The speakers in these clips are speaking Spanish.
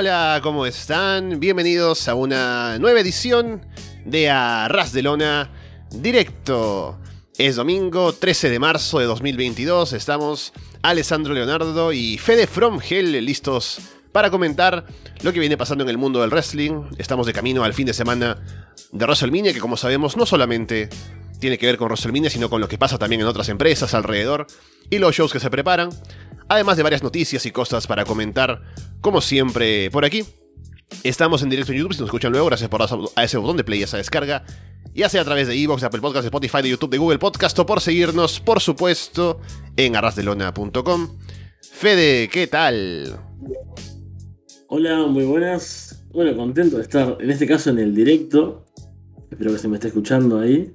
Hola, ¿cómo están? Bienvenidos a una nueva edición de Arras de Lona Directo. Es domingo 13 de marzo de 2022. Estamos Alessandro Leonardo y Fede From Hell listos para comentar lo que viene pasando en el mundo del wrestling. Estamos de camino al fin de semana de WrestleMania, que como sabemos no solamente tiene que ver con WrestleMania, sino con lo que pasa también en otras empresas alrededor y los shows que se preparan. Además de varias noticias y cosas para comentar, como siempre, por aquí. Estamos en directo en YouTube, si nos escuchan luego, gracias por a ese botón de play, esa descarga. Ya sea a través de Evox, Apple Podcast, Spotify, de YouTube, de Google Podcast o por seguirnos, por supuesto, en arrasdelona.com. Fede, ¿qué tal? Hola, muy buenas. Bueno, contento de estar, en este caso, en el directo. Espero que se me esté escuchando ahí.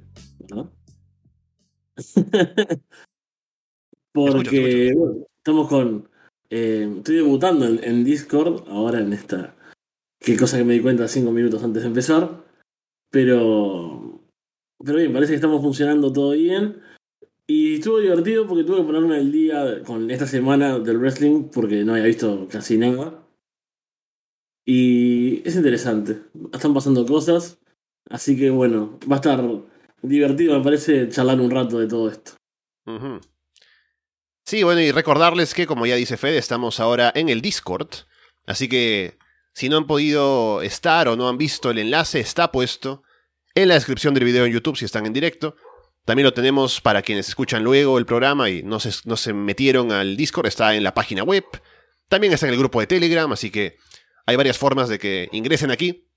Porque, bueno, estamos con... Eh, estoy debutando en Discord ahora en esta Qué cosa que me di cuenta cinco minutos antes de empezar. Pero. Pero bien, parece que estamos funcionando todo bien. Y estuvo divertido porque tuve que ponerme el día con esta semana del wrestling porque no había visto casi nada. Y es interesante. Están pasando cosas. Así que bueno, va a estar divertido, me parece, charlar un rato de todo esto. Sí, bueno, y recordarles que, como ya dice Fede, estamos ahora en el Discord. Así que si no han podido estar o no han visto el enlace, está puesto en la descripción del video en YouTube si están en directo. También lo tenemos para quienes escuchan luego el programa y no se, no se metieron al Discord, está en la página web. También está en el grupo de Telegram, así que hay varias formas de que ingresen aquí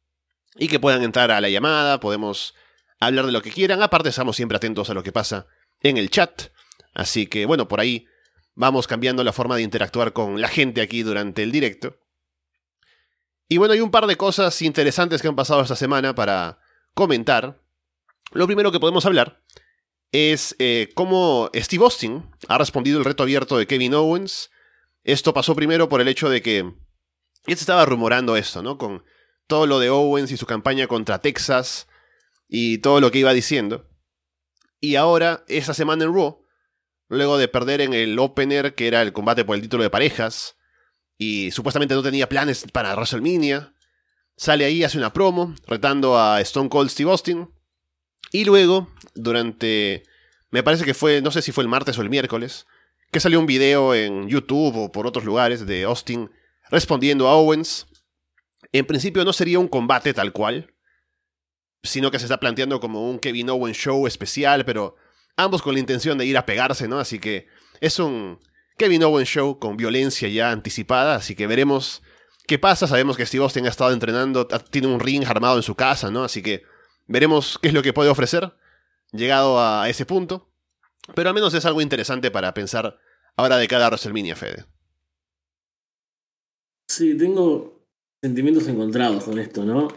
y que puedan entrar a la llamada, podemos hablar de lo que quieran. Aparte, estamos siempre atentos a lo que pasa en el chat. Así que, bueno, por ahí vamos cambiando la forma de interactuar con la gente aquí durante el directo. Y bueno, hay un par de cosas interesantes que han pasado esta semana para comentar. Lo primero que podemos hablar es eh, cómo Steve Austin ha respondido el reto abierto de Kevin Owens. Esto pasó primero por el hecho de que ya se estaba rumorando esto, ¿no? Con todo lo de Owens y su campaña contra Texas y todo lo que iba diciendo. Y ahora, esta semana en Raw, luego de perder en el opener, que era el combate por el título de parejas, y supuestamente no tenía planes para WrestleMania. Sale ahí, hace una promo, retando a Stone Cold Steve Austin. Y luego, durante. Me parece que fue, no sé si fue el martes o el miércoles, que salió un video en YouTube o por otros lugares de Austin respondiendo a Owens. En principio no sería un combate tal cual, sino que se está planteando como un Kevin Owens show especial, pero ambos con la intención de ir a pegarse, ¿no? Así que es un Kevin Owens Show con violencia ya anticipada, así que veremos qué pasa. Sabemos que Steve Austin ha estado entrenando, tiene un ring armado en su casa, ¿no? Así que veremos qué es lo que puede ofrecer llegado a ese punto. Pero al menos es algo interesante para pensar ahora de cada WrestleMania, Fede. Sí, tengo sentimientos encontrados con esto, ¿no?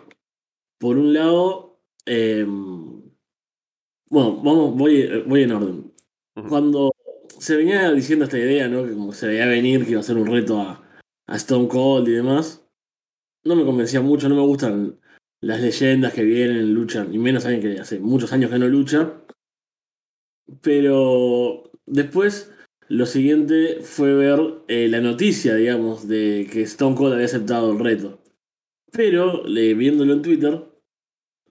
Por un lado, em, bueno, vamos, voy, voy en orden. Cuando se venía diciendo esta idea, ¿no? Que como se veía venir que iba a ser un reto a, a Stone Cold y demás. No me convencía mucho, no me gustan las leyendas que vienen, luchan, y menos alguien que hace muchos años que no lucha. Pero después lo siguiente fue ver eh, la noticia, digamos, de que Stone Cold había aceptado el reto. Pero, viéndolo en Twitter,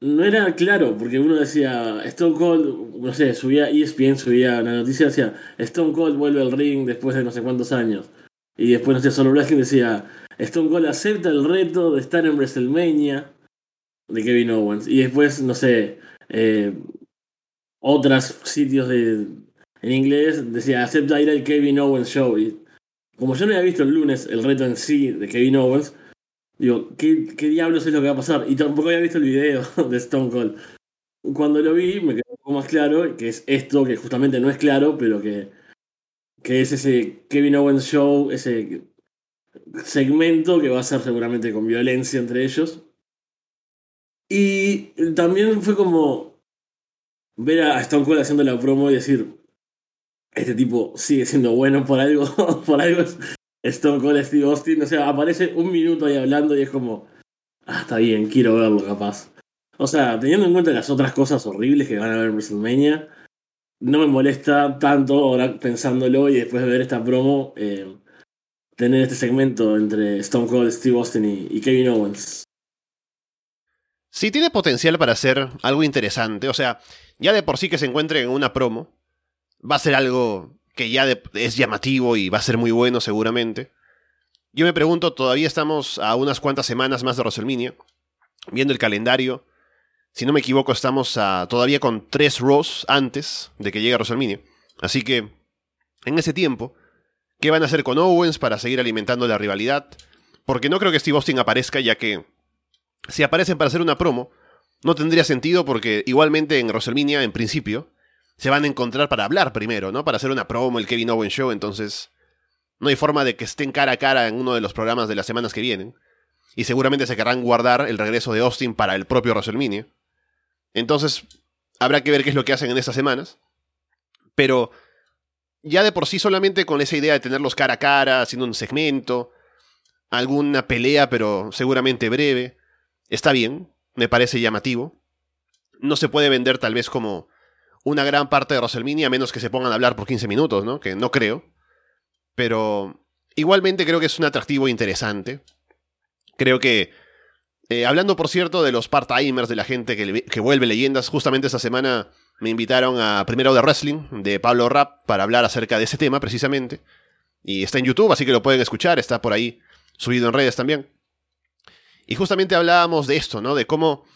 no era claro, porque uno decía, Stone Cold, no sé, subía ESPN, subía la noticia, decía, Stone Cold vuelve al ring después de no sé cuántos años. Y después, no sé, solo Blaskin decía, Stone Cold acepta el reto de estar en WrestleMania de Kevin Owens. Y después, no sé, eh, otros sitios de, en inglés decía, acepta ir al Kevin Owens Show. Y como yo no había visto el lunes el reto en sí de Kevin Owens, Digo, ¿qué, ¿qué diablos es lo que va a pasar? Y tampoco había visto el video de Stone Cold. Cuando lo vi, me quedó un poco más claro que es esto, que justamente no es claro, pero que, que es ese Kevin Owens Show, ese segmento que va a ser seguramente con violencia entre ellos. Y también fue como ver a Stone Cold haciendo la promo y decir, este tipo sigue siendo bueno por algo, por algo Stone Cold Steve Austin, o sea, aparece un minuto ahí hablando y es como, ah, está bien, quiero verlo capaz. O sea, teniendo en cuenta las otras cosas horribles que van a ver en WrestleMania, no me molesta tanto ahora pensándolo y después de ver esta promo, eh, tener este segmento entre Stone Cold, Steve Austin y, Kevin Owens. Sí, tiene potencial para ser algo interesante. O sea, ya de por sí que se encuentre en una promo, va a ser algo que ya es llamativo y va a ser muy bueno seguramente. Yo me pregunto, todavía estamos a unas cuantas semanas más de WrestleMania, viendo el calendario. Si no me equivoco, estamos todavía con tres Raws antes de que llegue a WrestleMania. Así que, en ese tiempo, ¿qué van a hacer con Owens para seguir alimentando la rivalidad? Porque no creo que Steve Austin aparezca, ya que si aparecen para hacer una promo, no tendría sentido porque igualmente en WrestleMania, en principio, se van a encontrar para hablar primero, ¿no? Para hacer una promo, el Kevin Owens Show, entonces no hay forma de que estén cara a cara en uno de los programas de las semanas que vienen. Y seguramente se querrán guardar el regreso de Austin para el propio WrestleMania. Entonces, habrá que ver qué es lo que hacen en estas semanas. Pero ya de por sí solamente con esa idea de tenerlos cara a cara, haciendo un segmento, alguna pelea, pero seguramente breve, está bien, me parece llamativo. No se puede vender tal vez como una gran parte de WrestleMania a menos que se pongan a hablar por 15 minutos, ¿no? Que no creo. Pero igualmente creo que es un atractivo interesante. Creo que eh, hablando, por cierto, de los part-timers, de la gente que, vuelve leyendas, justamente esta semana me invitaron a Primero de Wrestling de Pablo Rapp para hablar acerca de ese tema precisamente. Y está en YouTube, así que lo pueden escuchar, está por ahí subido en redes también. Y justamente hablábamos de esto, ¿no? De cómo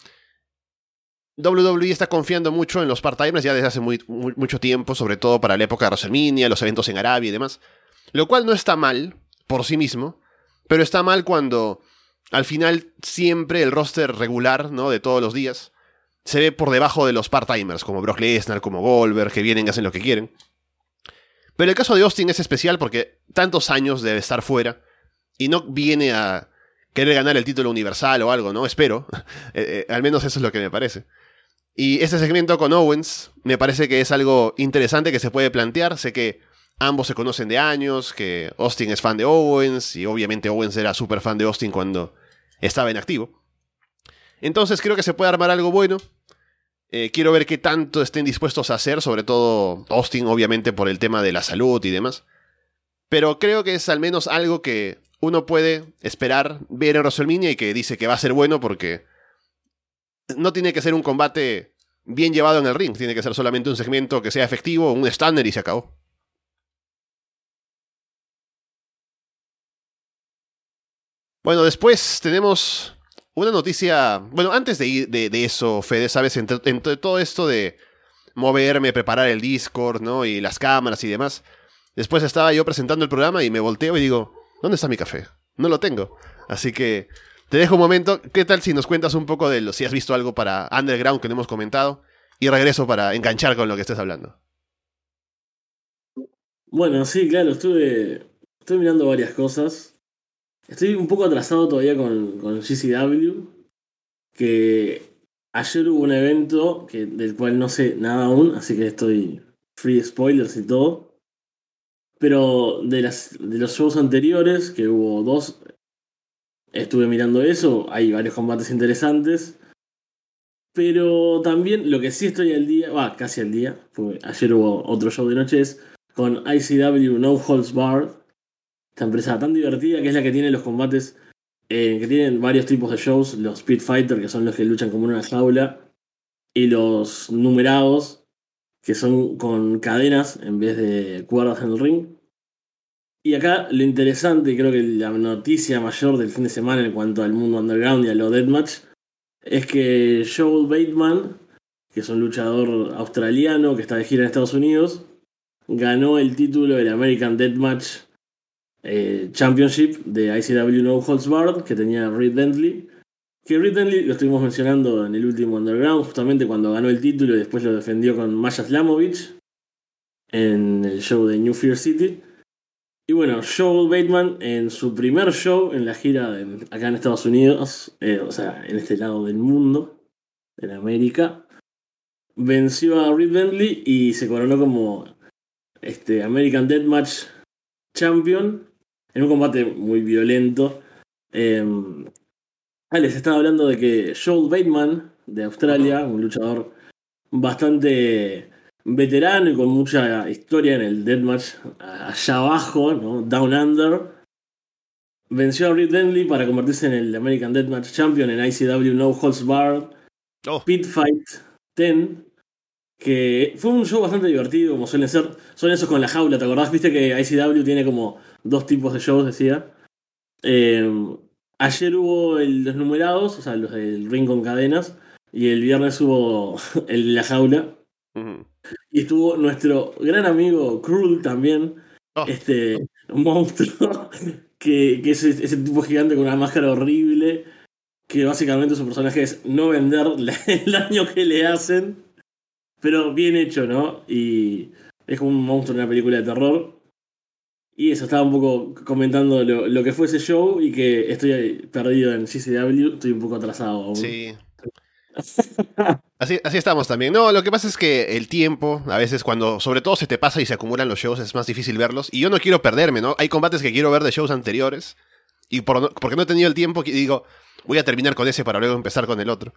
WWE está confiando mucho en los part-timers ya desde hace mucho tiempo, sobre todo para la época de WrestleMania, los eventos en Arabia y demás. Lo cual no está mal por sí mismo, pero está mal cuando al final siempre el roster regular, ¿no? De todos los días, se ve por debajo de los part-timers, como Brock Lesnar, como Goldberg, que vienen y hacen lo que quieren. Pero el caso de Austin es especial porque tantos años debe estar fuera y no viene a querer ganar el título universal o algo, ¿no? Espero. Eh, eh, al menos eso es lo que me parece. Y ese segmento con Owens me parece que es algo interesante que se puede plantear. Sé que ambos se conocen de años, que Austin es fan de Owens y obviamente Owens era súper fan de Austin cuando estaba en activo. Entonces creo que se puede armar algo bueno. Eh, quiero ver qué tanto estén dispuestos a hacer, sobre todo Austin, obviamente, por el tema de la salud y demás. Pero creo que es al menos algo que uno puede esperar ver en WrestleMania y que dice que va a ser bueno porque no tiene que ser un combate bien llevado en el ring, tiene que ser solamente un segmento que sea efectivo, un estándar y se acabó. Bueno, después tenemos una noticia. Bueno, antes de, ir de, eso, Fede, ¿sabes? Entre, todo esto de moverme, preparar el Discord, ¿no? Y las cámaras y demás. Después estaba yo presentando el programa y me volteo y digo, ¿dónde está mi café? No lo tengo. Así que te dejo un momento. ¿Qué tal si nos cuentas un poco de lo, si has visto algo para Underground que no hemos comentado? Y regreso para enganchar con lo que estés hablando. Bueno, sí, claro, estuve, estuve mirando varias cosas. Estoy un poco atrasado todavía con, con GCW. Que ayer hubo un evento que, del cual no sé nada aún, así que estoy free spoilers y todo. Pero de, las, de los shows anteriores, que hubo dos, estuve mirando eso. Hay varios combates interesantes. Pero también lo que sí estoy al día, va, casi al día, porque ayer hubo otro show de noches con ICW No Holds Barred esta empresa tan divertida que es la que tiene los combates, eh, que tienen varios tipos de shows, los Speed Fighter, que son los que luchan como en una jaula, y los numerados, que son con cadenas en vez de cuerdas en el ring. Y acá lo interesante, creo que la noticia mayor del fin de semana en cuanto al mundo underground y a lo deathmatch, es que Joel Bateman, que es un luchador australiano que está de gira en Estados Unidos, ganó el título del American Deathmatch eh, Championship de ICW No Holds Barred que tenía Reed Bentley. Que Reed Bentley lo estuvimos mencionando en el último Underground, justamente cuando ganó el título y después lo defendió con Masha Slamovich en el show de New Fear City. Y bueno, Joel Bateman en su primer show en la gira acá en Estados Unidos, eh, o sea, en este lado del mundo, en América, venció a Reed Bentley y se coronó como este American Deathmatch Champion en un combate muy violento. Eh, les estaba hablando de que Joel Bateman, de Australia, un luchador bastante veterano y con mucha historia en el Deathmatch allá abajo, ¿no? Down Under, venció a Reed Bentley para convertirse en el American Deathmatch Champion en ICW No Holds Barred Oh, Pit Fight 10. Que fue un show bastante divertido, como suelen ser. Son esos con la jaula, ¿te acordás? Viste que ICW tiene como dos tipos de shows, decía. Eh, ayer hubo el- los numerados, o sea, los del ring con cadenas. Y el viernes hubo el de la jaula. ujú. Y estuvo nuestro gran amigo Cruel también. Oh. Este monstruo. Que, que es ese tipo gigante con una máscara horrible. Que básicamente su personaje es no vender la- el daño que le hacen. Pero bien hecho, ¿no? Y es como un monstruo en una película de terror. Y eso, estaba un poco comentando lo, lo que fue ese show y que estoy perdido en CCW. Estoy un poco atrasado aún. Sí. Así, así estamos también. No, lo que pasa es que el tiempo, a veces cuando sobre todo se te pasa y se acumulan los shows, es más difícil verlos. Y yo no quiero perderme, ¿no? Hay combates que quiero ver de shows anteriores. Y por porque no he tenido el tiempo, digo, voy a terminar con ese para luego empezar con el otro.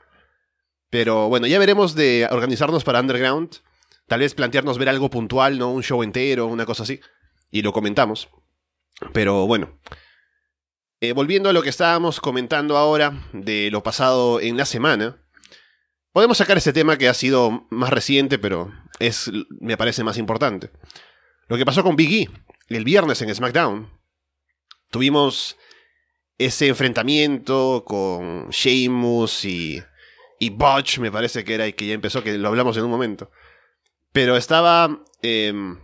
Pero bueno, ya veremos de organizarnos para Underground. Tal vez plantearnos ver algo puntual, ¿no? Un show entero, una cosa así. Y lo comentamos. Pero bueno. Eh, volviendo a lo que estábamos comentando ahora de lo pasado en la semana. Podemos sacar ese tema que ha sido más reciente, pero es, me parece más importante. Lo que pasó con Big E el viernes en SmackDown. Tuvimos ese enfrentamiento con Sheamus y, y Botch, me parece que era, y que ya empezó, que lo hablamos en un momento. Pero estaba em,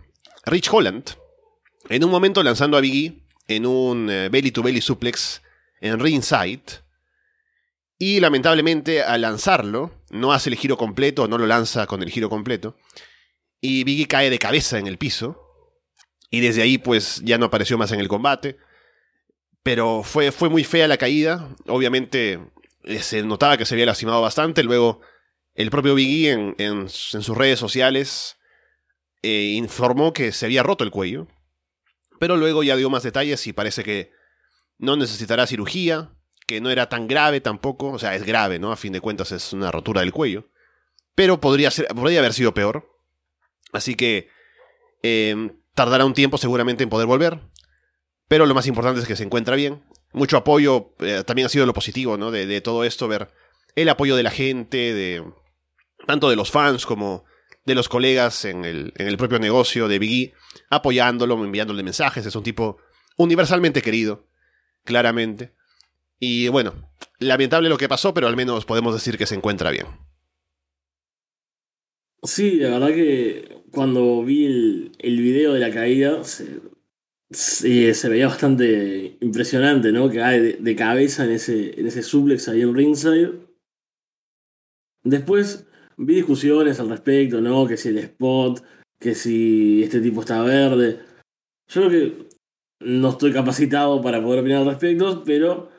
Rich Holland en un momento lanzando a Big E en un belly to belly suplex en ringside. Y lamentablemente al lanzarlo, no hace el giro completo, no lo lanza con el giro completo. Y Biggie cae de cabeza en el piso. Y desde ahí pues ya no apareció más en el combate. Pero fue, fue muy fea la caída. Obviamente eh, se notaba que se había lastimado bastante. Luego el propio Biggie en, en, sus redes sociales eh, informó que se había roto el cuello. Pero luego ya dio más detalles y parece que no necesitará cirugía que no era tan grave tampoco, o sea, es grave, ¿no? A fin de cuentas es una rotura del cuello, pero podría, ser, podría haber sido peor. Así que eh, tardará un tiempo seguramente en poder volver, pero lo más importante es que se encuentra bien. Mucho apoyo, eh, también ha sido lo positivo, ¿no? De, de, todo esto, ver el apoyo de la gente, de tanto de los fans como de los colegas en el, en el propio negocio de Biggie, apoyándolo, enviándole mensajes, es un tipo universalmente querido, claramente. Y bueno, lamentable lo que pasó, pero al menos podemos decir que se encuentra bien. Sí, la verdad que cuando vi el, el video de la caída se, se, se, veía bastante impresionante, ¿no? Que cae de, de, cabeza en ese, en ese suplex ahí en ringside. Después vi discusiones al respecto, ¿no? Que si el spot, que si este tipo está verde. Yo creo que no estoy capacitado para poder opinar al respecto, pero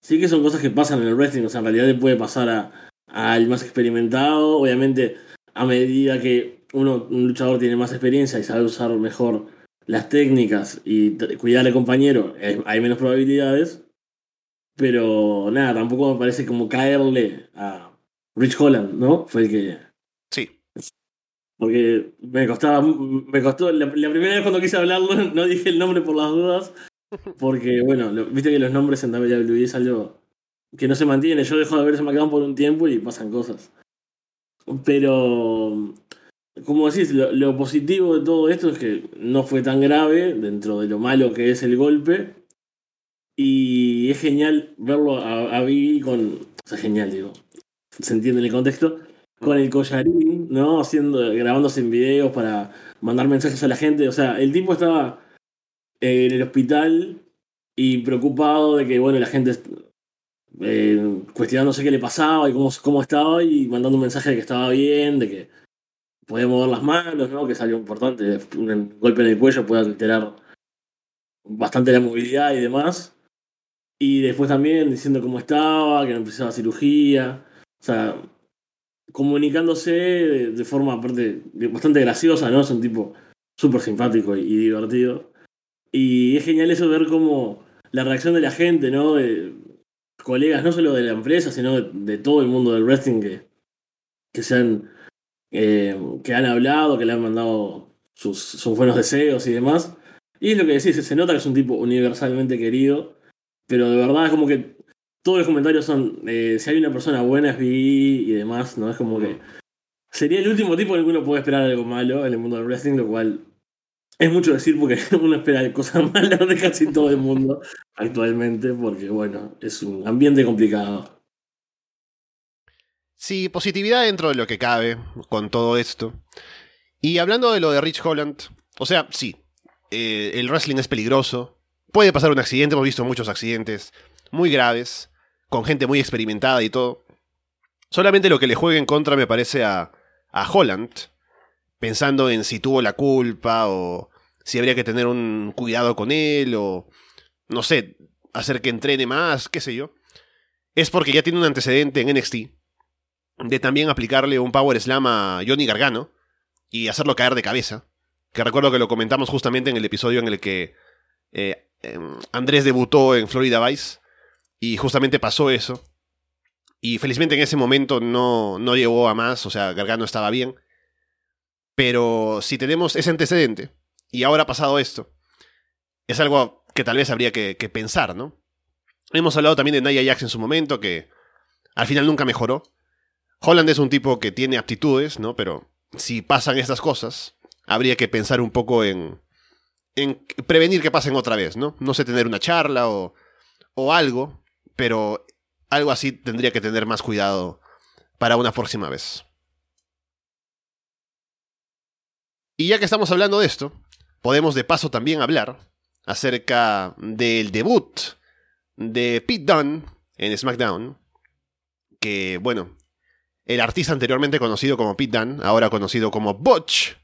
sí que son cosas que pasan en el wrestling. O sea, en realidad le puede pasar al más experimentado. Obviamente, a medida que uno, un luchador tiene más experiencia y sabe usar mejor las técnicas y cuidar al compañero, hay menos probabilidades. Pero nada, tampoco me parece como caerle a Rich Holland, ¿no? Fue el que. Sí. Porque me costaba. Me costó. La, la primera vez cuando quise hablarlo, no dije el nombre por las dudas. Porque, bueno, viste que los nombres en WWE es algo que no se mantiene. Yo dejo de ver SmackDown por un tiempo y pasan cosas. Pero, como decís, lo, positivo de todo esto es que no fue tan grave dentro de lo malo que es el golpe. Y es genial verlo a, a con. O sea, genial, digo. Se entiende en el contexto. Con el collarín, ¿no? Haciendo, grabándose en videos para mandar mensajes a la gente. O sea, el tipo estaba en el hospital y preocupado de que, bueno, la gente eh, cuestionándose qué le pasaba y cómo, cómo estaba y mandando un mensaje de que estaba bien, de que podía mover las manos, ¿no? Que salió importante. Un golpe en el cuello puede alterar bastante la movilidad y demás. Y después también diciendo cómo estaba, que no empezaba cirugía. O sea, comunicándose de, forma aparte bastante graciosa, ¿no? Es un tipo súper simpático y divertido. Y es genial eso ver cómo la reacción de la gente, ¿no? De colegas, no solo de la empresa, sino de, de todo el mundo del wrestling que, que se han, eh, que han hablado, que le han mandado sus, sus, buenos deseos y demás. Y es lo que decís, se nota que es un tipo universalmente querido Pero de verdad es como que todos los comentarios son, eh, si hay una persona buena es vi y demás, ¿no? Es como que sería el último tipo en el que uno puede esperar algo malo en el mundo del wrestling, lo cual es mucho decir porque uno espera cosas malas de casi todo el mundo actualmente, porque bueno, es un ambiente complicado. Sí, positividad dentro de lo que cabe con todo esto. Y hablando de lo de Rich Holland, o sea, sí, eh, el wrestling es peligroso, puede pasar un accidente, hemos visto muchos accidentes muy graves, con gente muy experimentada y todo. Solamente lo que le juegue en contra me parece a, a Holland, pensando en si tuvo la culpa o si habría que tener un cuidado con él o, no sé, hacer que entrene más, qué sé yo. Es porque ya tiene un antecedente en NXT de también aplicarle un Power Slam a Johnny Gargano y hacerlo caer de cabeza. Que recuerdo que lo comentamos justamente en el episodio en el que eh, em, Andrés debutó en Florida Vice y justamente pasó eso. Y felizmente en ese momento no, no llegó a más, o sea, Gargano estaba bien. Pero si tenemos ese antecedente y ahora ha pasado esto, es algo que tal vez habría que, pensar, ¿no? Hemos hablado también de Nia Jax en su momento, que al final nunca mejoró. Holland es un tipo que tiene aptitudes, ¿no? Pero si pasan estas cosas, habría que pensar un poco en, en prevenir que pasen otra vez, ¿no? No sé, tener una charla o, o algo, pero algo así tendría que tener más cuidado para una próxima vez. Y ya que estamos hablando de esto, podemos de paso también hablar acerca del debut de Pete Dunne en SmackDown, que bueno, el artista anteriormente conocido como Pete Dunne, ahora conocido como Butch,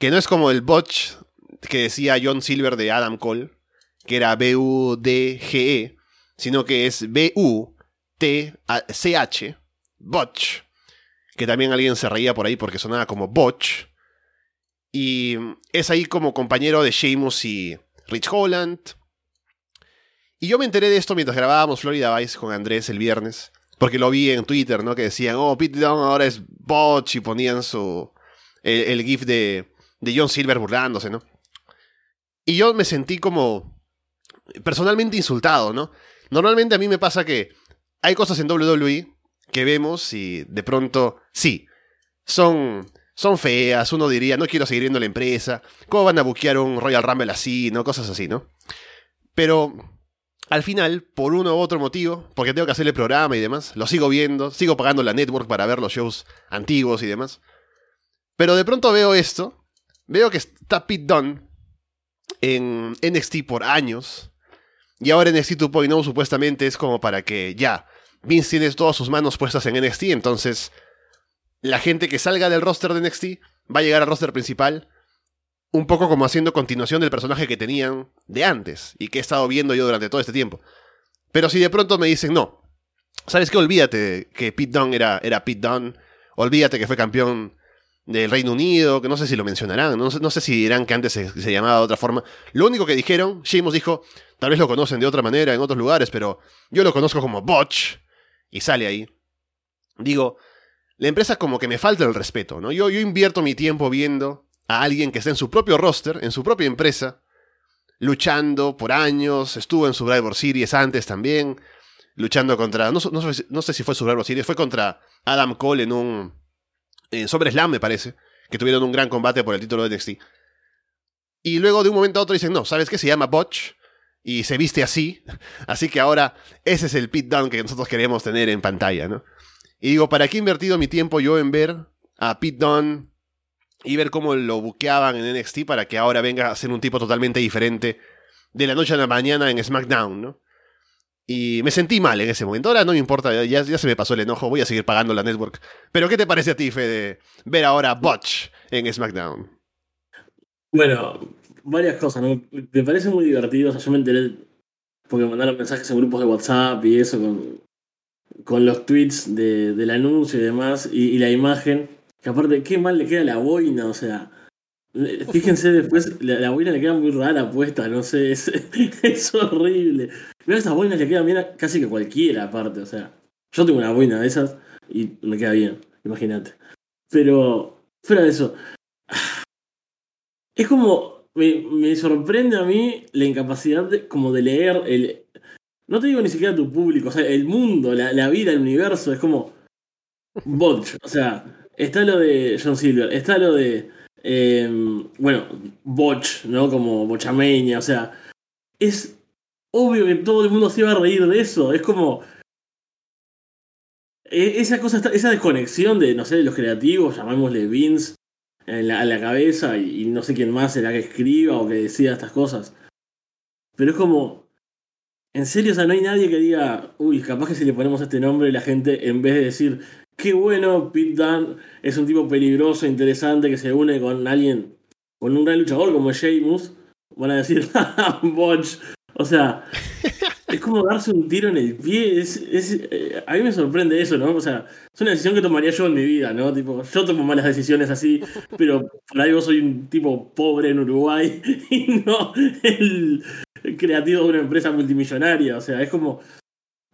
que no es como el Butch que decía John Silver de Adam Cole, que era B-U-D-G-E, sino que es B-U-T-C-H, Butch, que también alguien se reía por ahí porque sonaba como Butch, y es ahí como compañero de Sheamus y Rich Holland. Y yo me enteré de esto mientras grabábamos Florida Vice con Andrés el viernes. Porque lo vi en Twitter, ¿no? Que decían, oh, Pete Dunne ahora es Butch y ponían su. El, GIF de, de John Silver burlándose, ¿no? Y yo me sentí como. personalmente insultado, ¿no? Normalmente a mí me pasa que hay cosas en WWE que vemos y de pronto, sí, son, son feas, uno diría, no quiero seguir viendo la empresa, ¿cómo van a buquear un Royal Rumble así, no? Cosas así, ¿no? Pero al final, por uno u otro motivo, porque tengo que hacer el programa y demás, lo sigo viendo, sigo pagando la network para ver los shows antiguos y demás. Pero de pronto veo esto, veo que está Pete Dunne en NXT por años, y ahora NXT 2.0 supuestamente es como para que ya, Vince tiene todas sus manos puestas en NXT, entonces la gente que salga del roster de NXT va a llegar al roster principal un poco como haciendo continuación del personaje que tenían de antes y que he estado viendo yo durante todo este tiempo. Pero si de pronto me dicen, no, ¿sabes qué? Olvídate que Pete Dunne era, era Pete Dunne, olvídate que fue campeón del Reino Unido, que no sé si lo mencionarán, no sé, no sé si dirán que antes se, llamaba de otra forma. Lo único que dijeron, Sheamus dijo, tal vez lo conocen de otra manera en otros lugares, pero yo lo conozco como Botch, y sale ahí. Digo, la empresa como que me falta el respeto, ¿no? Yo, yo invierto mi tiempo viendo a alguien que está en su propio roster, en su propia empresa, luchando por años, estuvo en Survivor Series antes también, luchando contra, no, sé si fue Survivor Series, fue contra Adam Cole en un, en sobre Slam me parece, que tuvieron un gran combate por el título de NXT. Y luego de un momento a otro dicen, no, ¿sabes qué? Se llama Botch y se viste así, así que ahora ese es el pit down que nosotros queremos tener en pantalla, ¿no? Y digo, ¿para qué he invertido mi tiempo yo en ver a Pete Dunne y ver cómo lo buqueaban en NXT para que ahora venga a ser un tipo totalmente diferente de la noche a la mañana en SmackDown, ¿no? Y me sentí mal en ese momento. Ahora no me importa, ya, ya se me pasó el enojo, voy a seguir pagando la network. Pero ¿qué te parece a ti, Fede, ver ahora a Butch en SmackDown? Bueno, varias cosas, ¿no? Me parece muy divertido. O sea, yo me enteré porque mandaron mensajes en grupos de WhatsApp y eso con, con los tweets de, del anuncio y demás y la imagen. Que aparte, qué mal le queda la boina, o sea. Fíjense después, la, boina le queda muy rara puesta, no sé, es, horrible. Pero esas boinas le quedan bien casi que cualquiera, aparte, o sea. Yo tengo una boina de esas y me queda bien, imagínate. Pero, fuera de eso, es como, me, me sorprende a mí la incapacidad de, como de leer el, no te digo ni siquiera tu público, o sea, el mundo, la, la vida, el universo, es como Botch. O sea, está lo de John Silver, está lo de, eh, bueno, Botch, ¿no? Como Bochameña, o sea, es obvio que todo el mundo se iba a reír de eso, es como... e- Esa cosa, esa desconexión de, no sé, de los creativos, llamémosle Vince, en la, cabeza y no sé quién más será que escriba o que decida estas cosas. Pero es como, en serio, o sea, no hay nadie que diga, uy, capaz que si le ponemos este nombre, la gente, en vez de decir, qué bueno, Pete Dunne es un tipo peligroso, interesante, que se une con alguien, con un gran luchador como Sheamus, van a decir, "Ah, Botch. O sea, es como darse un tiro en el pie. Es, eh, a mí me sorprende eso, ¿no? O sea, es una decisión que tomaría yo en mi vida, ¿no? Tipo, yo tomo malas decisiones así, pero por algo soy un tipo pobre en Uruguay y no el creativo de una empresa multimillonaria. O sea, es como.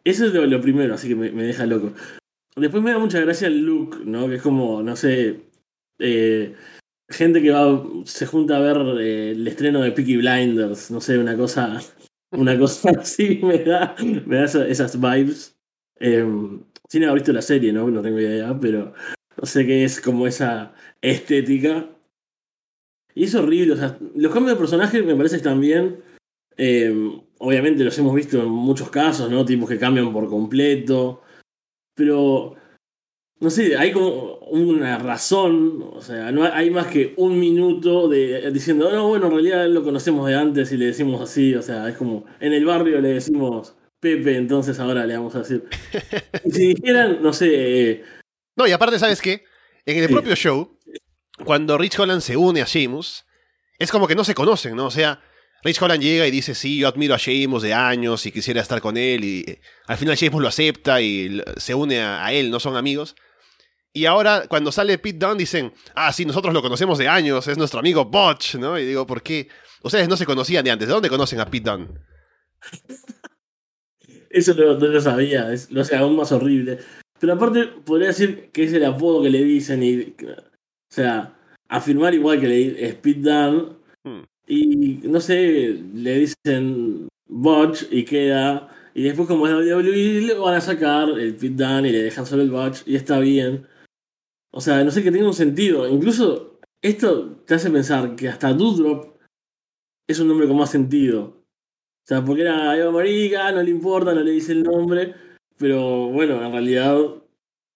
Eso es lo, primero, así que me, me deja loco. Después me da mucha gracia el look, ¿no? Que es como, no sé. eh, gente que va se junta a ver eh, el estreno de Peaky Blinders, no sé, una cosa. Una cosa así me da, me da esa- esas vibes. Eh, sin haber visto la serie, ¿no? No tengo idea, pero no sé qué es como esa estética. Y es horrible, los cambios de personaje me parece que. Eh, obviamente los hemos visto en muchos casos, ¿no? Tipos que cambian por completo. Pero, no sé, hay como una razón, o sea, no hay, más que un minuto de diciendo, no, bueno, en realidad lo conocemos de antes y le decimos así, o sea, es como, en el barrio le decimos Pepe, entonces ahora le vamos a decir. Y si dijeran, no sé, eh, No, y aparte, ¿sabes qué? En el Sí. propio show, cuando Rich Holland se une a Sheamus, es como que no se conocen, ¿no? O sea, Rich Holland llega y dice, sí, yo admiro a Sheamus de años y quisiera estar con él, y eh, al final Sheamus lo acepta y se une a, a él, no son amigos. Y ahora, cuando sale Pete Dunne, dicen, ah, sí, nosotros lo conocemos de años, es nuestro amigo Botch, ¿no? Y digo, ¿por qué? Ustedes no se conocían de antes, ¿de dónde conocen a Pete Dunne? Eso no, no lo sabía, es, lo hace aún más horrible. Pero aparte, podría decir que es el apodo que le dicen y. O sea, afirmar igual que le es Pete Dunne. Hmm. Y no sé, le dicen Botch y queda. Y después, como es WWE, le van a sacar el Pete Dunne y le dejan solo el Botch y está bien. O sea, no sé que tenga un sentido. Incluso esto te hace pensar que hasta Doudrop es un nombre con más sentido. O sea, porque era Eva Marica, no le importa, no le dice el nombre. Pero bueno, en realidad,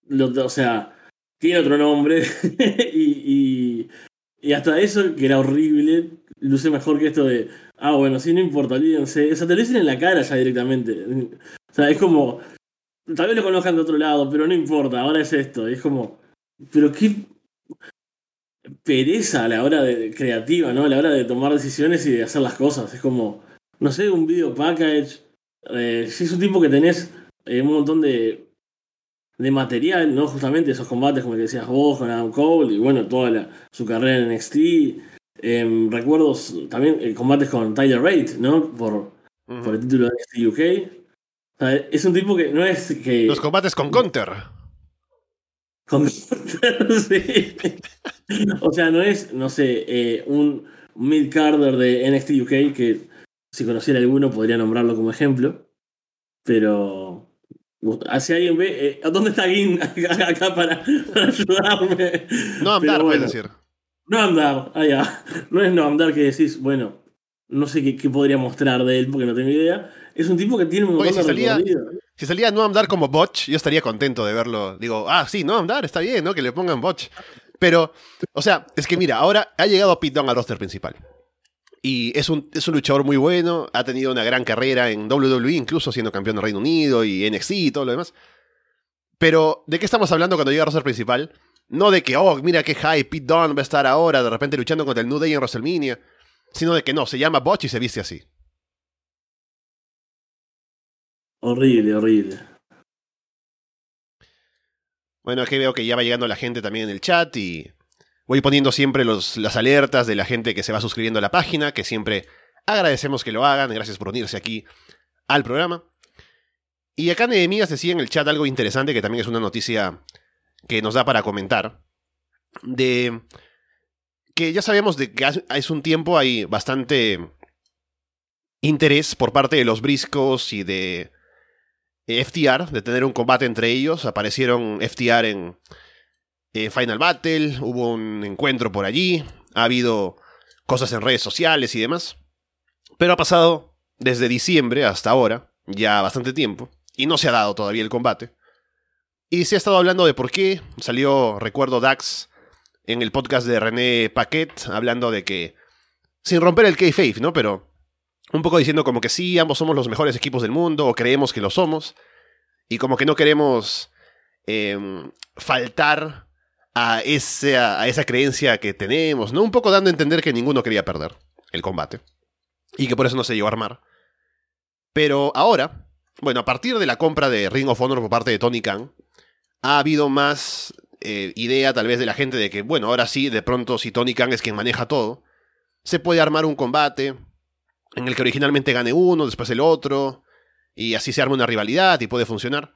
lo- o sea, tiene otro nombre. y, y, y hasta eso, que era horrible, luce mejor que esto de, ah, bueno, sí, no importa, olvídense. O sea, te lo dicen en la cara ya directamente. O sea, es como, tal vez lo conozcan de otro lado, pero no importa, ahora es esto. Es como, pero qué pereza a la hora de creativa, ¿no? A la hora de tomar decisiones y de hacer las cosas. Es como, no sé, un video package. Eh, si es un tipo que tenés eh, un montón de, de material, ¿no? Justamente esos combates, como el que decías vos, con Adam Cole, y bueno, toda la- su carrera en NXT. Em, recuerdos también eh, combates con Tyler Rate, ¿no? Por, por el título de NXT UK. O sea, es un tipo que no es que. Los combates con Counter. Sí. O sea, no es, no sé, eh, un mid carder de NXT UK que si conociera alguno podría nombrarlo como ejemplo. Pero si alguien ve, eh, ¿dónde está Gin acá, acá para, para ayudarme? No andar, bueno, decir. No andar, ya. No es no andar que decís, bueno, no sé qué, qué podría mostrar de él porque no tengo idea. Es un tipo que tiene un Oye, montón si de salía-. Si salía no andar como Botch, yo estaría contento de verlo. Digo, ah, sí, no andar, está bien, ¿no? Que le pongan Botch. Pero, o sea, es que mira, ahora ha llegado Pete Dunne al roster principal. Y es un, es un luchador muy bueno, ha tenido una gran carrera en WWE, incluso siendo campeón del Reino Unido y NXT y todo lo demás. Pero, ¿de qué estamos hablando cuando llega al roster principal? No de que, oh, mira qué high, Pete Dunne va a estar ahora de repente luchando contra el New Day en WrestleMania. Sino de que no, se llama Botch y se viste así. Horrible, horrible. Bueno, aquí veo que ya va llegando la gente también en el chat y voy poniendo siempre los, las alertas de la gente que se va suscribiendo a la página, que siempre agradecemos que lo hagan, gracias por unirse aquí al programa. Y acá Nehemías decía en el chat algo interesante que también es una noticia que nos da para comentar, de que ya sabemos de que hace- un tiempo hay bastante interés por parte de los briscos y de FTR de tener un combate entre ellos. Aparecieron FTR en Final Battle, hubo un encuentro por allí, ha habido cosas en redes sociales y demás. Pero ha pasado desde diciembre hasta ahora, ya bastante tiempo, y no se ha dado todavía el combate. Y se ha estado hablando de por qué. Salió, recuerdo, Dax en el podcast de René Paquet hablando de que, sin romper el kayfabe, ¿no? Pero un poco diciendo como que sí, ambos somos los mejores equipos del mundo, o creemos que lo somos, y como que no queremos em, faltar a esa, a esa creencia que tenemos, ¿no? Un poco dando a entender que ninguno quería perder el combate, y que por eso no se llegó a armar. Pero ahora, bueno, a partir de la compra de Ring of Honor por parte de Tony Khan, ha habido más eh, idea tal vez de la gente de que, bueno, ahora sí, de pronto si Tony Khan es quien maneja todo, se puede armar un combate en el que originalmente gane uno, después el otro, y así se arma una rivalidad y puede funcionar.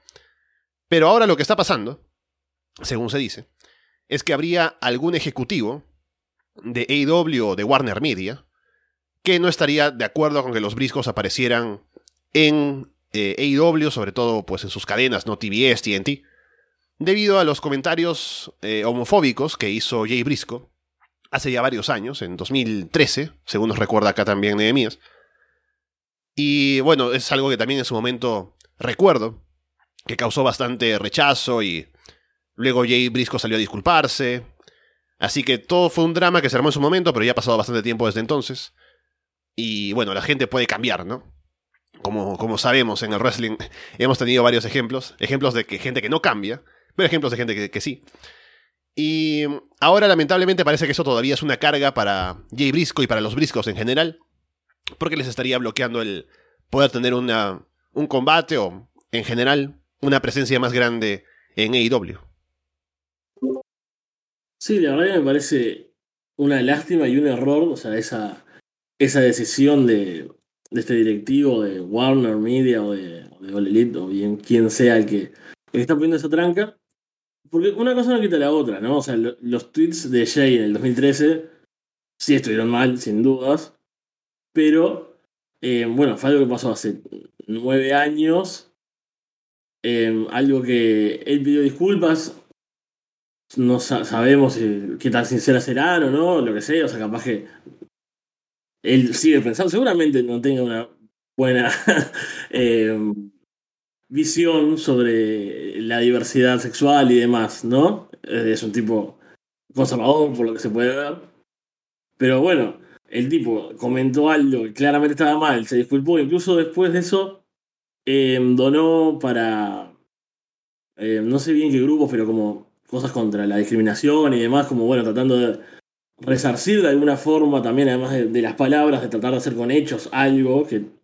Pero ahora lo que está pasando, según se dice, es que habría algún ejecutivo de AEW o de Warner Media que no estaría de acuerdo con que los briscos aparecieran en eh, AEW, sobre todo pues en sus cadenas, no TBS, TNT, debido a los comentarios eh, homofóbicos que hizo Jay Brisco hace ya varios años, en 2013, según nos recuerda acá también Nehemías. Y bueno, es algo que también en su momento recuerdo, que causó bastante rechazo y luego Jay Brisco salió a disculparse. Así que todo fue un drama que se armó en su momento, pero ya ha pasado bastante tiempo desde entonces. Y bueno, la gente puede cambiar, ¿no? Como, como sabemos en el wrestling, hemos tenido varios ejemplos. Ejemplos de que gente que no cambia, pero ejemplos de gente que sí. Y ahora lamentablemente parece que eso todavía es una carga para Jay Brisco y para los Briscos en general, porque les estaría bloqueando el poder tener una, un combate o en general una presencia más grande en AEW. Sí, la verdad me parece una lástima y un error, o sea, esa, esa decisión de, de este directivo de Warner Media o de, All Elite o bien quien sea que, el que está poniendo esa tranca, porque una cosa no quita la otra, ¿no? O sea, los tweets de Jay en el 2013 sí estuvieron mal, sin dudas. Pero, eh, bueno, fue algo que pasó hace nueve años. Eh, algo que él pidió disculpas. No sabemos qué tan sinceras serán o no, lo que sea. O sea, capaz que él sigue pensando. Seguramente no tenga una buena. eh, visión sobre la diversidad sexual y demás, ¿no? Es un tipo conservador por lo que se puede ver. Pero bueno, el tipo comentó algo que claramente estaba mal, se disculpó, incluso después de eso em, donó para, em, no sé bien qué grupo, pero como cosas contra la discriminación y demás, como bueno, tratando de resarcir de alguna forma también, además de las palabras, de tratar de hacer con hechos algo que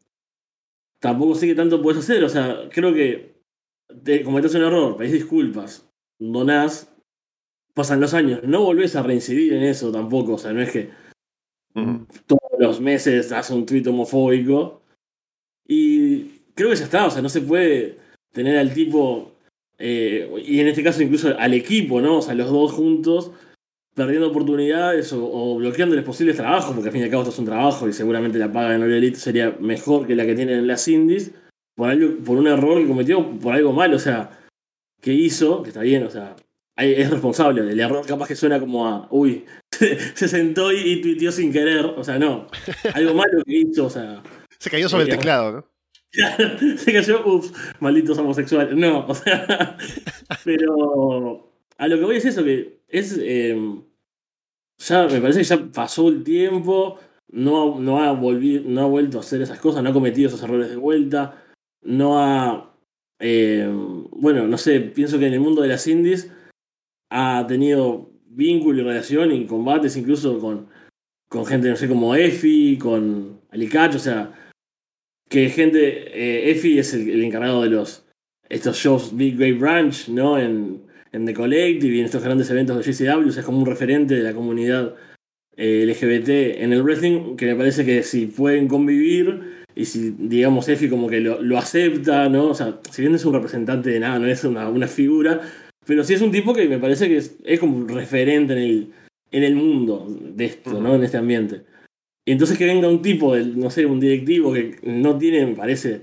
tampoco sé qué tanto puedes hacer. O sea, creo que te cometes un error, pedís disculpas, donás, pasan los años, no volvés a reincidir en eso tampoco. O sea, no es que todos los meses haces un tuit homofóbico. Y creo que ya está, o sea, no se puede tener al tipo, eh, y en este caso incluso al equipo, ¿no? O sea, los dos juntos perdiendo oportunidades o, o, bloqueándoles posibles trabajos, porque al fin y al cabo esto es un trabajo y seguramente la paga en All Elite sería mejor que la que tienen en las indies, por, algo, por un error que cometió, por algo mal, o sea, que hizo, que está bien, o sea, es responsable. El error capaz que suena como a, uy, se sentó y, tuiteó sin querer, o sea, no, algo malo que hizo, o sea. Se cayó sobre el eh, teclado, ¿no? se cayó, ups, malditos homosexuales. No, o sea, pero a lo que voy es eso, que es. Em, ya me parece que ya pasó el tiempo, no, no, ha no ha vuelto a hacer esas cosas, no ha cometido esos errores de vuelta, no ha. Em, bueno, no sé, pienso que en el mundo de las indies ha tenido vínculo y relación y combates incluso con, con gente, no sé, como Efi, con Alicacho, o sea, que gente, eh, es el, encargado de los estos shows Big Great Branch, ¿no? En The Collective y en estos grandes eventos de JCW, es como un referente de la comunidad eh, LGBT en el wrestling, que me parece que si pueden convivir y si, digamos, Efi como que lo, acepta, ¿no? O sea, si bien es un representante de nada, no es una, una figura, pero sí es un tipo que me parece que es, como un referente en el, en el mundo de esto, ¿no? En este ambiente. Y entonces que venga un tipo, no sé, un directivo que no tiene, me parece,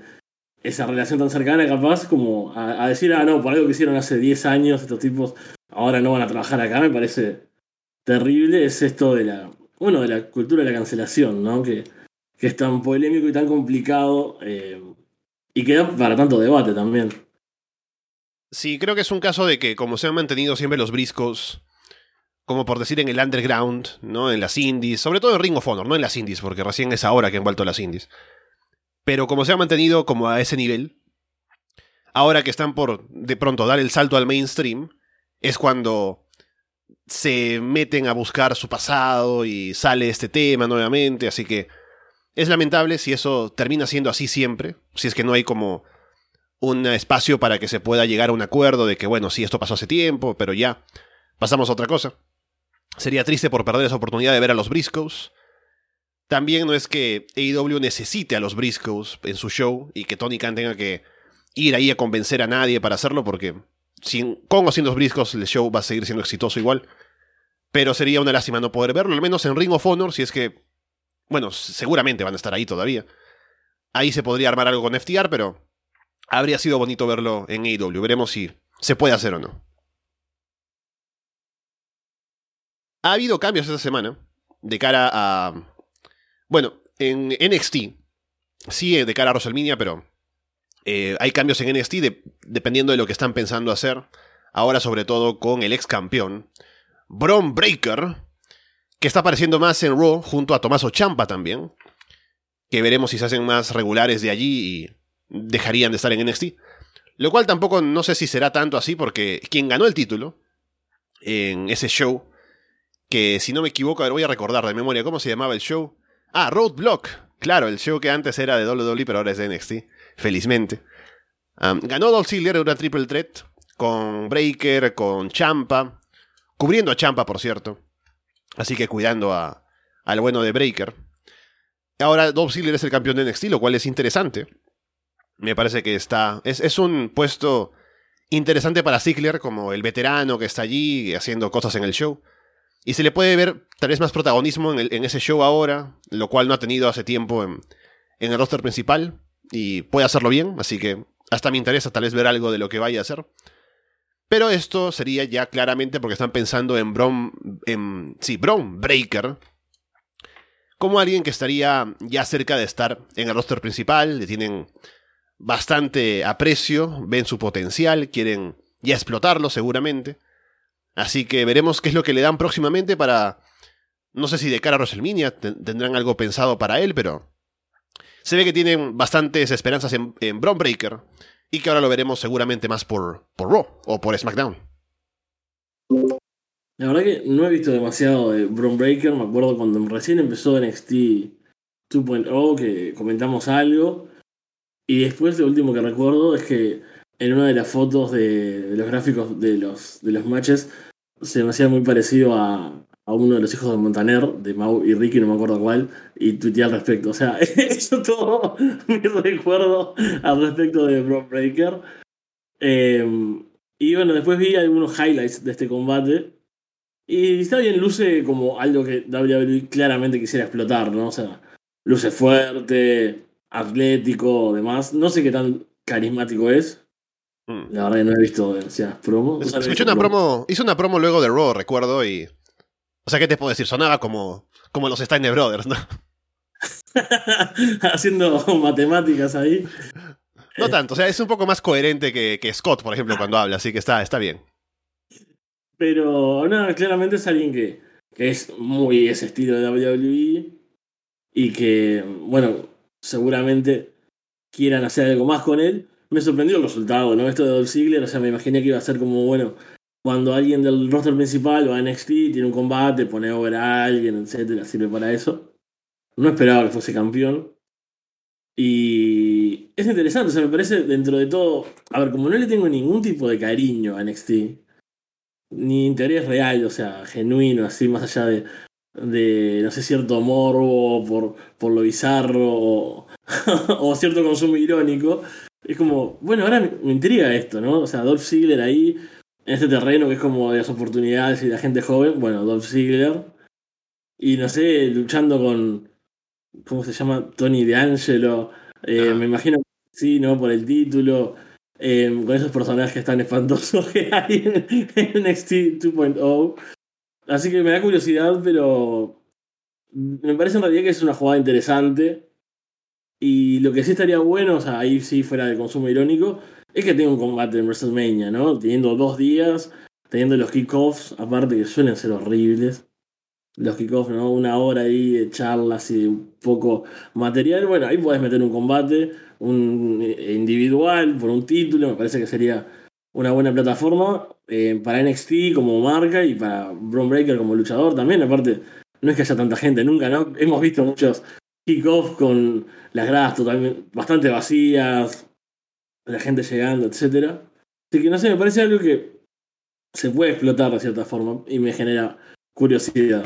esa relación tan cercana, capaz, como a, decir, ah, no, por algo que hicieron hace 10 años, estos tipos ahora no van a trabajar acá, me parece terrible. Es esto de la, bueno, de la cultura de la cancelación, ¿no? Que, que es tan polémico y tan complicado eh, y que da para tanto debate también. Sí, creo que es un caso de que, como se han mantenido siempre los briscos, como por decir en el underground, ¿no? En las indies, sobre todo en Ring of Honor, no en las indies, porque recién es ahora que han vuelto las indies. Pero como se han mantenido como a ese nivel, ahora que están por de pronto dar el salto al mainstream, es cuando se meten a buscar su pasado y sale este tema nuevamente, así que es lamentable si eso termina siendo así siempre, si es que no hay como un espacio para que se pueda llegar a un acuerdo de que, bueno, sí, esto pasó hace tiempo, pero ya, pasamos a otra cosa. Sería triste por perder esa oportunidad de ver a los Briscoes. También no es que AEW necesite a los Briscoes en su show y que Tony Khan tenga que ir ahí a convencer a nadie para hacerlo, porque sin, con o sin los Briscoes el show va a seguir siendo exitoso igual. Pero sería una lástima no poder verlo, al menos en Ring of Honor, si es que. Bueno, seguramente van a estar ahí todavía. Ahí se podría armar algo con FTR, pero habría sido bonito verlo en AEW. Veremos si se puede hacer o no. Ha habido cambios esta semana de cara a. Bueno, en NXT. Sí, de cara a WrestleMania, pero. Eh, hay cambios en NXT dependiendo de lo que están pensando hacer. Ahora, sobre todo, con el ex campeón, Bron Breaker, que está apareciendo más en Raw junto a Tomaso Champa también. Que veremos si se hacen más regulares de allí y dejarían de estar en NXT. Lo cual tampoco no sé si será tanto así porque quien ganó el título en ese show, que si no me equivoco, a ver, voy a recordar de memoria cómo se llamaba el show. Ah, Roadblock. Claro, el show que antes era de WWE, pero ahora es de NXT. Felizmente. ganó Dolph Ziggler en una triple threat con Breaker, con Champa, cubriendo a Champa, por cierto. Así que cuidando a, al bueno de Breaker. Ahora Dolph Ziggler es el campeón de NXT, lo cual es interesante. Me parece que está. Es, un puesto interesante para Ziggler, como el veterano que está allí haciendo cosas en el show. Y se le puede ver tal vez más protagonismo en, ese show ahora, lo cual no ha tenido hace tiempo en, el roster principal. Y puede hacerlo bien, así que hasta me interesa tal vez ver algo de lo que vaya a hacer. Pero esto sería ya claramente porque están pensando en Bron. En, sí, Bron Breaker. Como alguien que estaría ya cerca de estar en el roster principal. Le tienen bastante aprecio, ven su potencial, quieren ya explotarlo seguramente. Así que veremos qué es lo que le dan próximamente para... No sé si de cara a WrestleMania tendrán algo pensado para él, pero... Se ve que tienen bastantes esperanzas en, en Breaker y que ahora lo veremos seguramente más por, por Raw o por SmackDown. La verdad que no he visto demasiado de Bron Breaker. Me acuerdo cuando recién empezó NXT 2.0 que comentamos algo. Y después lo último que recuerdo es que en una de las fotos de, los gráficos de los, de los matches se me hacía muy parecido a, uno de los hijos de Montaner, de Mau y Ricky, no me acuerdo cuál, y tuiteé al respecto. O sea, eso todo mi recuerdo al respecto de Brock Breaker. Em, y bueno, después vi algunos highlights de este combate. Y está bien, luce como algo que WWE claramente quisiera explotar, ¿no? O sea, luce fuerte, atlético, demás. No sé qué tan carismático es. Mm. La verdad que no he visto demasiadas promos. Escuché una promo. Hizo una promo luego de Raw, recuerdo, y. O sea, ¿qué te puedo decir? Sonaba como, como los Steiner Brothers, ¿no? Haciendo matemáticas ahí. No tanto, o sea, es un poco más coherente que, que Scott, por ejemplo, cuando habla, así que está, está bien. Pero, no, claramente es alguien que, que es muy ese estilo de WWE y que, bueno, seguramente quieran hacer algo más con él. Me sorprendió el resultado, ¿no? Esto de Dolph Ziggler, o sea, me imaginé que iba a ser como, bueno, cuando alguien del roster principal va a NXT, tiene un combate, pone over a alguien, etcétera, sirve para eso. No esperaba que fuese campeón. Y es interesante, o sea, me parece dentro de todo, a ver, como no le tengo ningún tipo de cariño a NXT, ni interés real, o sea, genuino, así, más allá de, de, no sé, cierto morbo por, por lo bizarro o, cierto consumo irónico. Es como, bueno, ahora me, intriga esto, ¿no? O sea, Dolph Ziggler ahí, en este terreno que es como de las oportunidades y la gente joven, bueno, Dolph Ziggler. Y no sé, luchando con, ¿cómo se llama? Tony DeAngelo. Eh, me imagino que sí, ¿no? Por el título. Eh, con esos personajes tan espantosos que hay en, NXT 2.0. Así que me da curiosidad, pero me parece en realidad que es una jugada interesante. Y lo que sí estaría bueno, o sea, ahí sí fuera de consumo irónico, es que tenga un combate en WrestleMania, ¿no? Teniendo dos días, teniendo los kickoffs, aparte que suelen ser horribles. Los kickoffs, ¿no? Una hora ahí de charlas y un poco material. Bueno, ahí puedes meter un combate, un individual, por un título, me parece que sería una buena plataforma eh, para NXT como marca y para Braun Breaker como luchador también. Aparte, no es que haya tanta gente, nunca, ¿no? Hemos visto muchos kickoffs con las gradas totalmente, bastante vacías, la gente llegando, etc. Así que no sé, me parece algo que se puede explotar de cierta forma y me genera curiosidad.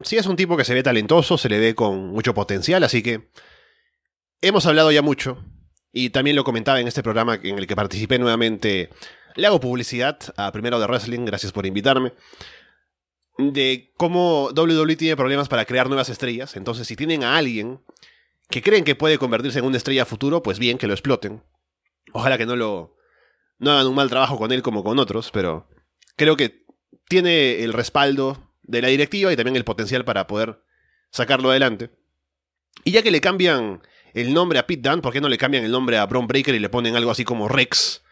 Sí, es un tipo que se ve talentoso, se le ve con mucho potencial, así que hemos hablado ya mucho y también lo comentaba en este programa en el que participé nuevamente. Le hago publicidad a Primero de Wrestling, gracias por invitarme. De cómo WWE tiene problemas para crear nuevas estrellas. Entonces, si tienen a alguien que creen que puede convertirse en una estrella futuro, pues bien, que lo exploten. Ojalá que no lo. no hagan un mal trabajo con él como con otros, pero creo que tiene el respaldo de la directiva y también el potencial para poder sacarlo adelante. Y ya que le cambian el nombre a Pete Dunne, ¿por qué no le cambian el nombre a Braun Breaker y le ponen algo así como Rex?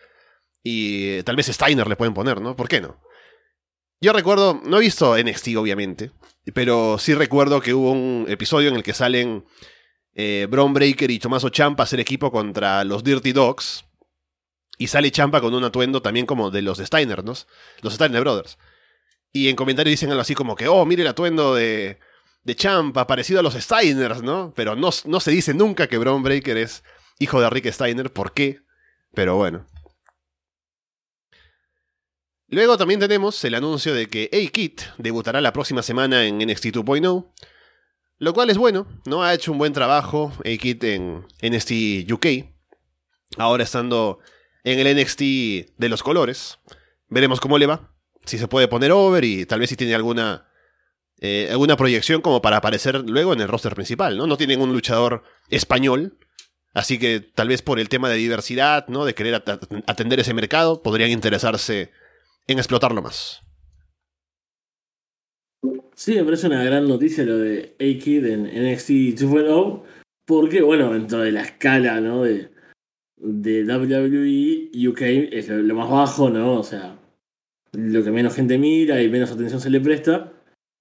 Y eh, tal vez Steiner le pueden poner, ¿no? ¿Por qué no? Yo recuerdo, no he visto NXT obviamente, pero sí recuerdo que hubo un episodio en el que salen eh, Braun Breaker y Tomaso Champa hacer equipo contra los Dirty Dogs. Y sale Champa con un atuendo también como de los Steiner, ¿no? Los Steiner Brothers. Y en comentarios dicen algo así como que, oh, mire el atuendo de, Champa, parecido a los Steiners, ¿no? Pero no, no se dice nunca que Braun Breaker es hijo de Rick Steiner. ¿Por qué? Pero bueno. Luego también tenemos el anuncio de que A-Kid debutará la próxima semana en NXT 2.0. Lo cual es bueno, ¿no? Ha hecho un buen trabajo A-Kid en NXT UK. Ahora estando en el NXT de los colores. Veremos cómo le va. Si se puede poner over y tal vez si tiene alguna, eh, alguna proyección como para aparecer luego en el roster principal, ¿no? No tienen un luchador español. Así que tal vez por el tema de diversidad, ¿no? De querer atender ese mercado, podrían interesarse en explotarlo más. Sí, me parece una gran noticia lo de A-Kid en NXT 2.0, porque, bueno, dentro de la escala, ¿no? De, de WWE, UK es lo, más bajo, ¿no? O sea, lo que menos gente mira y menos atención se le presta.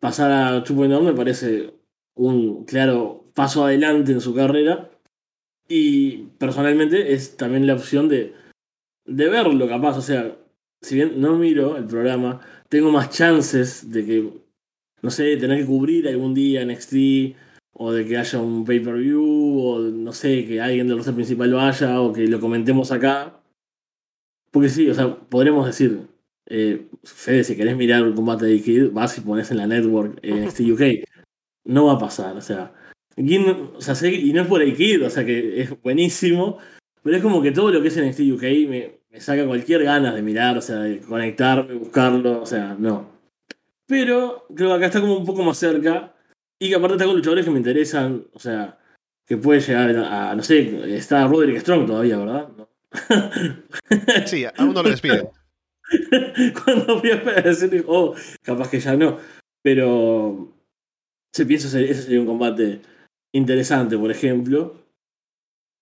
Pasar a 2.0 me parece un claro paso adelante en su carrera. Y personalmente es también la opción de, de verlo capaz. O sea, si bien no miro el programa, tengo más chances de que no sé, tener que cubrir algún día NXT, o de que haya un pay-per-view, o no sé, que alguien del roster principal lo haya, o que lo comentemos acá. Porque sí, o sea, podremos decir, eh, Fede, si querés mirar un combate de Kid, vas y pones en la network NXT UK. No va a pasar, o sea. o sea y no es por el Kid, o sea que es buenísimo, pero es como que todo lo que es NXT UK me, me saca cualquier ganas de mirar, o sea, de conectarme, buscarlo, o sea, no. Pero creo que acá está como un poco más cerca. Y que aparte está con luchadores que me interesan. O sea, que puede llegar a, no sé, está Roderick Strong todavía, ¿verdad? Sí, aún no lo despiden. Cuando fui a decir, oh, capaz que ya no. Pero se piensa ese sería un combate interesante, por ejemplo.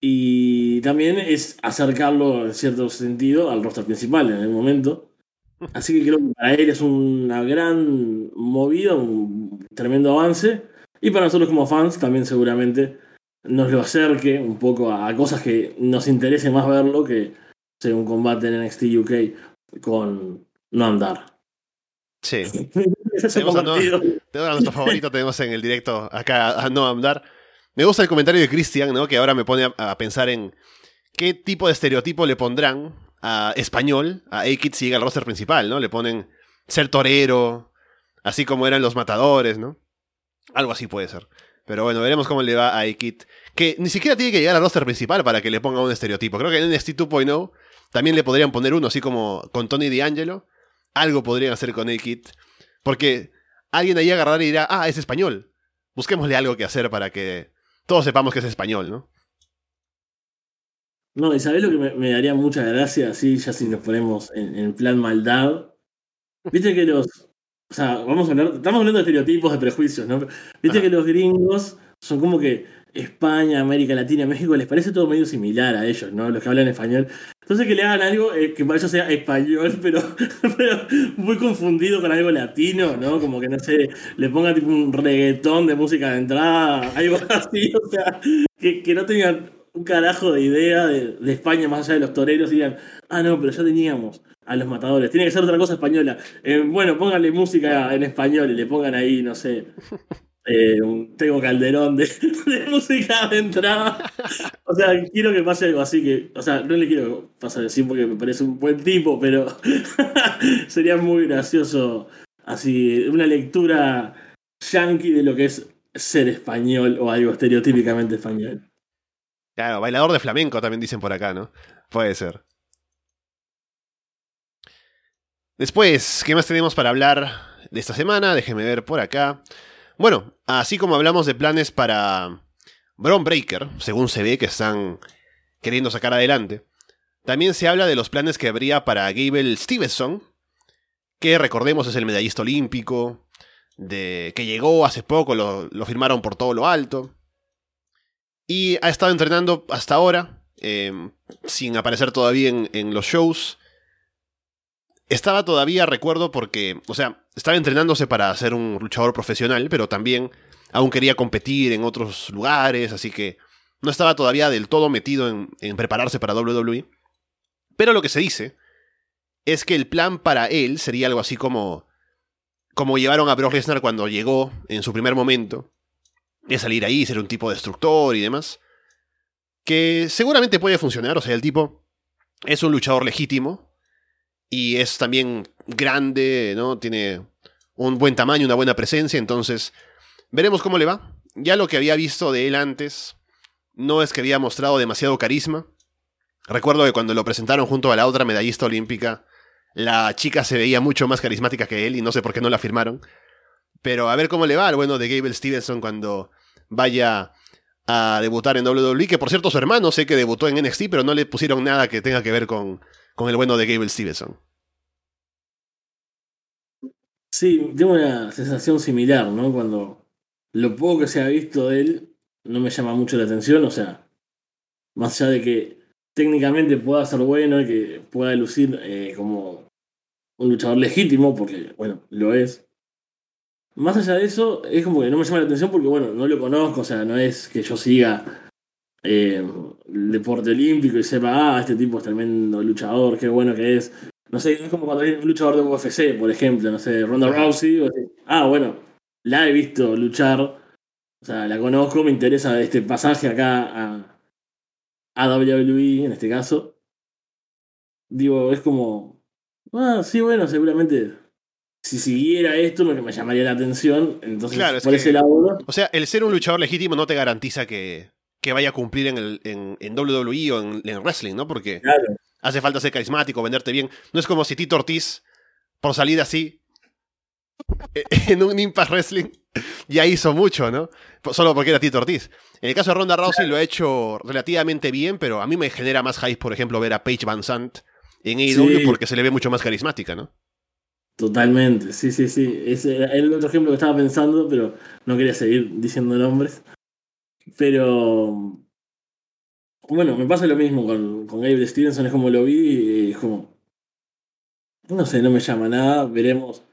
Y también es acercarlo en cierto sentido al roster principal en el momento. Así que creo que para él es una gran movida, un tremendo avance. Y para nosotros como fans también seguramente nos lo acerque un poco a cosas que nos interese más verlo que sea un combate en NXT UK con no andar. Sí. tenemos, a, nuestro favorito, tenemos en el directo acá a no andar. Me gusta el comentario de Christian, ¿no? Que ahora me pone a pensar en qué tipo de estereotipo le pondrán a español, a A-Kid sigue al roster principal, ¿no? Le ponen ser torero, así como eran los matadores, ¿no? Algo así puede ser. Pero bueno, veremos cómo le va a A-Kid. Que ni siquiera tiene que llegar al roster principal para que le ponga un estereotipo. Creo que en NXT 2.0 también le podrían poner uno, así como con Tony D'Angelo. Algo podrían hacer con A-Kid. Porque alguien ahí agarrará y dirá, ah, es español. busquémosle algo que hacer para que todos sepamos que es español, ¿no? No, y ¿sabés lo que me, daría mucha gracia, así ya si nos ponemos en, plan maldad? Viste que los. O sea, vamos a hablar. Estamos hablando de estereotipos, de prejuicios, ¿no? Viste que los gringos son como que España, América Latina, México, les parece todo medio similar a ellos, ¿no? Los que hablan español. Entonces que le hagan algo eh, que para ellos sea español, pero, pero, muy confundido con algo latino, ¿no? Como que no sé, le pongan tipo un reggaetón de música de entrada, algo así, o sea, que, que no tengan un carajo de idea de, España más allá de los toreros y digan, ah, no, pero ya teníamos a los matadores, tiene que ser otra cosa española. Eh, bueno, pónganle música en español y le pongan ahí, no sé, eh, un Tego Calderón de, música de entrada. O sea, quiero que pase algo así que, o sea, no le quiero pasar así porque me parece un buen tipo, pero sería muy gracioso así, una lectura yankee de lo que es ser español o algo estereotípicamente español. Claro, bailador de flamenco también dicen por acá, ¿no? Puede ser. Después, ¿qué más tenemos para hablar de esta semana? Déjeme ver por acá. Bueno, así como hablamos de planes para Bron Breaker, según se ve que están queriendo sacar adelante, también se habla de los planes que habría para Gable Stevenson, que recordemos es el medallista olímpico, de, que llegó hace poco, lo, firmaron por todo lo alto. Y ha estado entrenando hasta ahora, em, sin aparecer todavía en, los shows. Estaba todavía, recuerdo, porque, o sea, estaba entrenándose para ser un luchador profesional, pero también aún quería competir en otros lugares, así que no estaba todavía del todo metido en, prepararse para WWE. Pero lo que se dice es que el plan para él sería algo así como como llevaron a Brock Lesnar cuando llegó en su primer momento, de salir ahí, ser un tipo destructor y demás. Que seguramente puede funcionar, o sea, el tipo es un luchador legítimo y es también grande, ¿no? Tiene un buen tamaño, una buena presencia, entonces veremos cómo le va. Ya lo que había visto de él antes no es que había mostrado demasiado carisma. Recuerdo que cuando lo presentaron junto a la otra medallista olímpica, la chica se veía mucho más carismática que él y no sé por qué no la firmaron. Pero a ver cómo le va al bueno de Gable Stevenson cuando vaya a debutar en WWE. Que por cierto, su hermano sé que debutó en NXT, pero no le pusieron nada que tenga que ver con, con el bueno de Gable Stevenson. Sí, tengo una sensación similar, ¿no? Cuando lo poco que se ha visto de él no me llama mucho la atención, o sea, más allá de que técnicamente pueda ser bueno y que pueda lucir eh, como un luchador legítimo, porque, bueno, lo es. Más allá de eso, es como que no me llama la atención porque, bueno, no lo conozco, o sea, no es que yo siga eh, el deporte olímpico y sepa, ah, este tipo es tremendo luchador, qué bueno que es. No sé, es como cuando hay un luchador de UFC, por ejemplo, no sé, Ronda Rousey. ah, bueno, la he visto luchar, o sea, la conozco, me interesa este pasaje acá a, a WWE en este caso. Digo, es como, ah, sí, bueno, seguramente si siguiera esto me, me llamaría la atención. Entonces, por ese lado. O sea, el ser un luchador legítimo no te garantiza que, que vaya a cumplir en, el, en, en WWE o en, en, wrestling, ¿no? Porque hace falta ser carismático, venderte bien. No es como si Tito Ortiz, por salir así, en un Impact Wrestling, ya hizo mucho, ¿no? Solo porque era Tito Ortiz. En el caso de Ronda Rousey lo ha hecho relativamente bien, pero a mí me genera más hype, por ejemplo, ver a Paige Van Sant en AEW porque se le ve mucho más carismática, ¿no? Totalmente, sí, sí, sí. Ese era el otro ejemplo que estaba pensando, pero no quería seguir diciendo nombres. Pero. Bueno, me pasa lo mismo con, con Gabriel Stevenson, es como lo vi y es como. No sé, no me llama nada. Veremos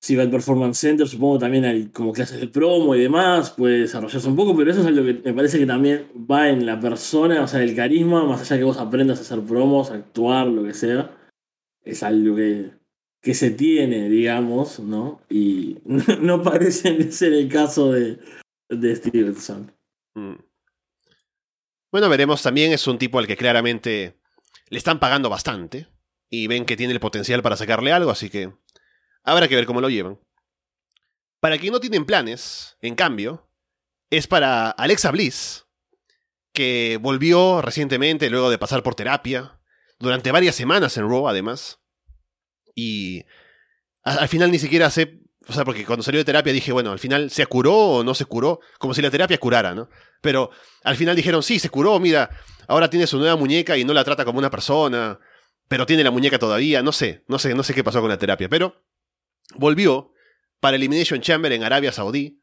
si va al Performance Center. Supongo también hay como clases de promo y demás, puede desarrollarse un poco, pero eso es algo que me parece que también va en la persona, o sea, el carisma, más allá que vos aprendas a hacer promos, actuar, lo que sea. Es algo que que se tiene, digamos, ¿no? Y no parece ser el caso de, de Stevenson. Mm. Bueno, veremos también, es un tipo al que claramente le están pagando bastante y ven que tiene el potencial para sacarle algo, así que habrá que ver cómo lo llevan. Para quien no tienen planes, en cambio, es para Alexa Bliss, que volvió recientemente luego de pasar por terapia, durante varias semanas en Raw además, y al final ni siquiera sé O sea, porque cuando salió de terapia dije, bueno, al final se curó o no se curó, como si la terapia curara, ¿no? Pero al final dijeron, sí, se curó, mira, ahora tiene su nueva muñeca y no la trata como una persona, pero tiene la muñeca todavía, no sé, no sé, no sé qué pasó con la terapia, pero volvió para Elimination Chamber en Arabia Saudí.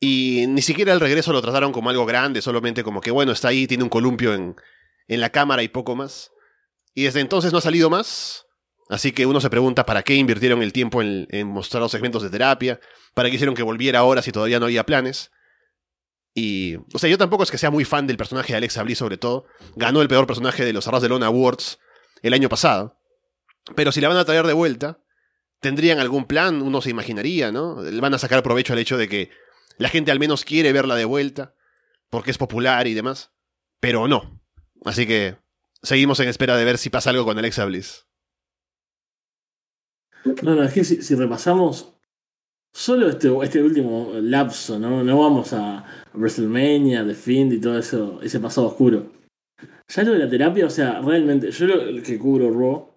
Y ni siquiera el regreso lo trataron como algo grande, solamente como que, bueno, está ahí, tiene un columpio en, en la cámara y poco más. Y desde entonces no ha salido más. Así que uno se pregunta para qué invirtieron el tiempo en, mostrar los segmentos de terapia, para qué hicieron que volviera ahora si todavía no había planes. Y, o sea, yo tampoco es que sea muy fan del personaje de Alexa Bliss, sobre todo. Ganó el peor personaje de los Arras de Lona Awards el año pasado. Pero si la van a traer de vuelta, tendrían algún plan, uno se imaginaría, ¿no? Van a sacar provecho al hecho de que la gente al menos quiere verla de vuelta, porque es popular y demás, pero no. Así que seguimos en espera de ver si pasa algo con Alexa Bliss. No, no, es que si, repasamos solo este, este último lapso, ¿no? No vamos a WrestleMania, The Fiend y todo eso, ese pasado oscuro. Ya lo de la terapia, o sea, realmente, yo lo que cubro Raw,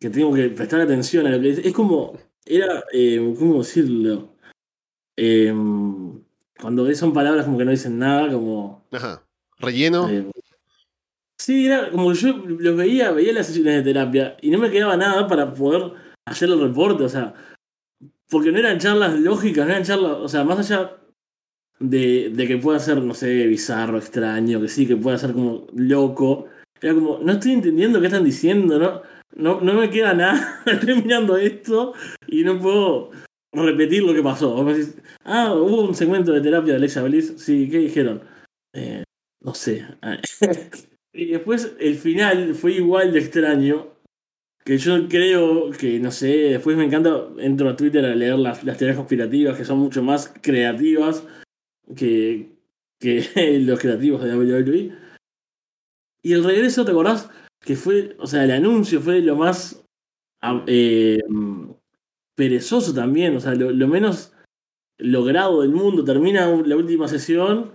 que tengo que prestar atención a lo que dice, es como, era, eh, ¿cómo decirlo? Eh, cuando son palabras como que no dicen nada, como... Ajá. Relleno. Eh, sí, era como yo los veía, veía las sesiones de terapia y no me quedaba nada para poder hacer el reporte, o sea, porque no eran charlas lógicas, no eran charlas, o sea, más allá de, de que pueda ser, no sé, bizarro, extraño, que sí, que pueda ser como loco, era como, no estoy entendiendo qué están diciendo, ¿no? No, no me queda nada, estoy mirando esto y no puedo repetir lo que pasó. ah, hubo un segmento de terapia de Alexa Bliss. Sí, ¿qué dijeron? Eh, no sé. y después el final fue igual de extraño. Que yo creo que, no sé, después me encanta, entro a Twitter a leer las, las teorías conspirativas que son mucho más creativas que, que los creativos de WWE. Y el regreso, ¿te acordás? Que fue, o sea, el anuncio fue lo más eh, perezoso también, o sea, lo, menos logrado del mundo. Termina la última sesión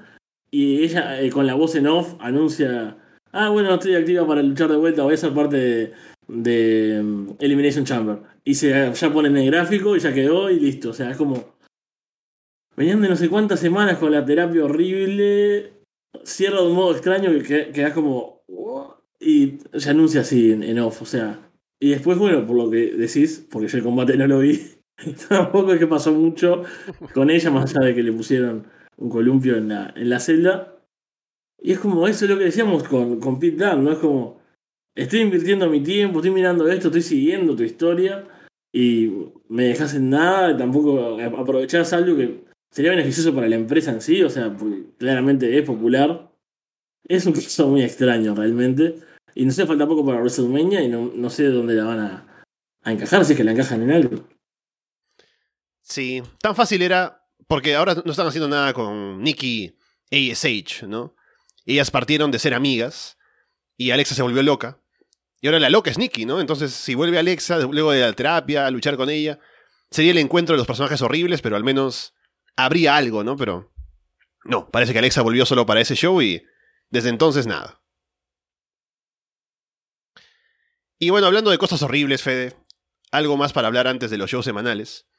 y ella eh, con la voz en off anuncia, ah, bueno, estoy activa para luchar de vuelta, voy a ser parte de, mm, Elimination Chamber. Y se, ya ponen el gráfico y ya quedó y listo. O sea, es como... Venían de no sé cuántas semanas con la terapia horrible, cierra de un modo extraño que quedas como... Y se anuncia así en off, o sea, y después, bueno, por lo que decís, porque yo el combate no lo vi, tampoco es que pasó mucho con ella, más allá de que le pusieron un columpio en la, en la celda. Y es como eso es lo que decíamos con, con Pete Dunne, ¿no? Es como, estoy invirtiendo mi tiempo, estoy mirando esto, estoy siguiendo tu historia y me dejas en nada, tampoco aprovechás algo que sería beneficioso para la empresa en sí, o sea, claramente es popular. Es un caso muy extraño realmente. Y no sé, falta poco para WrestleMania y no, no sé dónde la van a, a encajar, si es que la encajan en algo. Sí, tan fácil era, porque ahora no están haciendo nada con Nikki ASH, ¿no? Ellas partieron de ser amigas y Alexa se volvió loca. Y ahora la loca es Nikki, ¿no? Entonces, si vuelve Alexa, luego de la terapia, a luchar con ella, sería el encuentro de los personajes horribles, pero al menos habría algo, ¿no? Pero no, parece que Alexa volvió solo para ese show y desde entonces nada. Y bueno, hablando de cosas horribles, Fede, algo más para hablar antes de los shows semanales.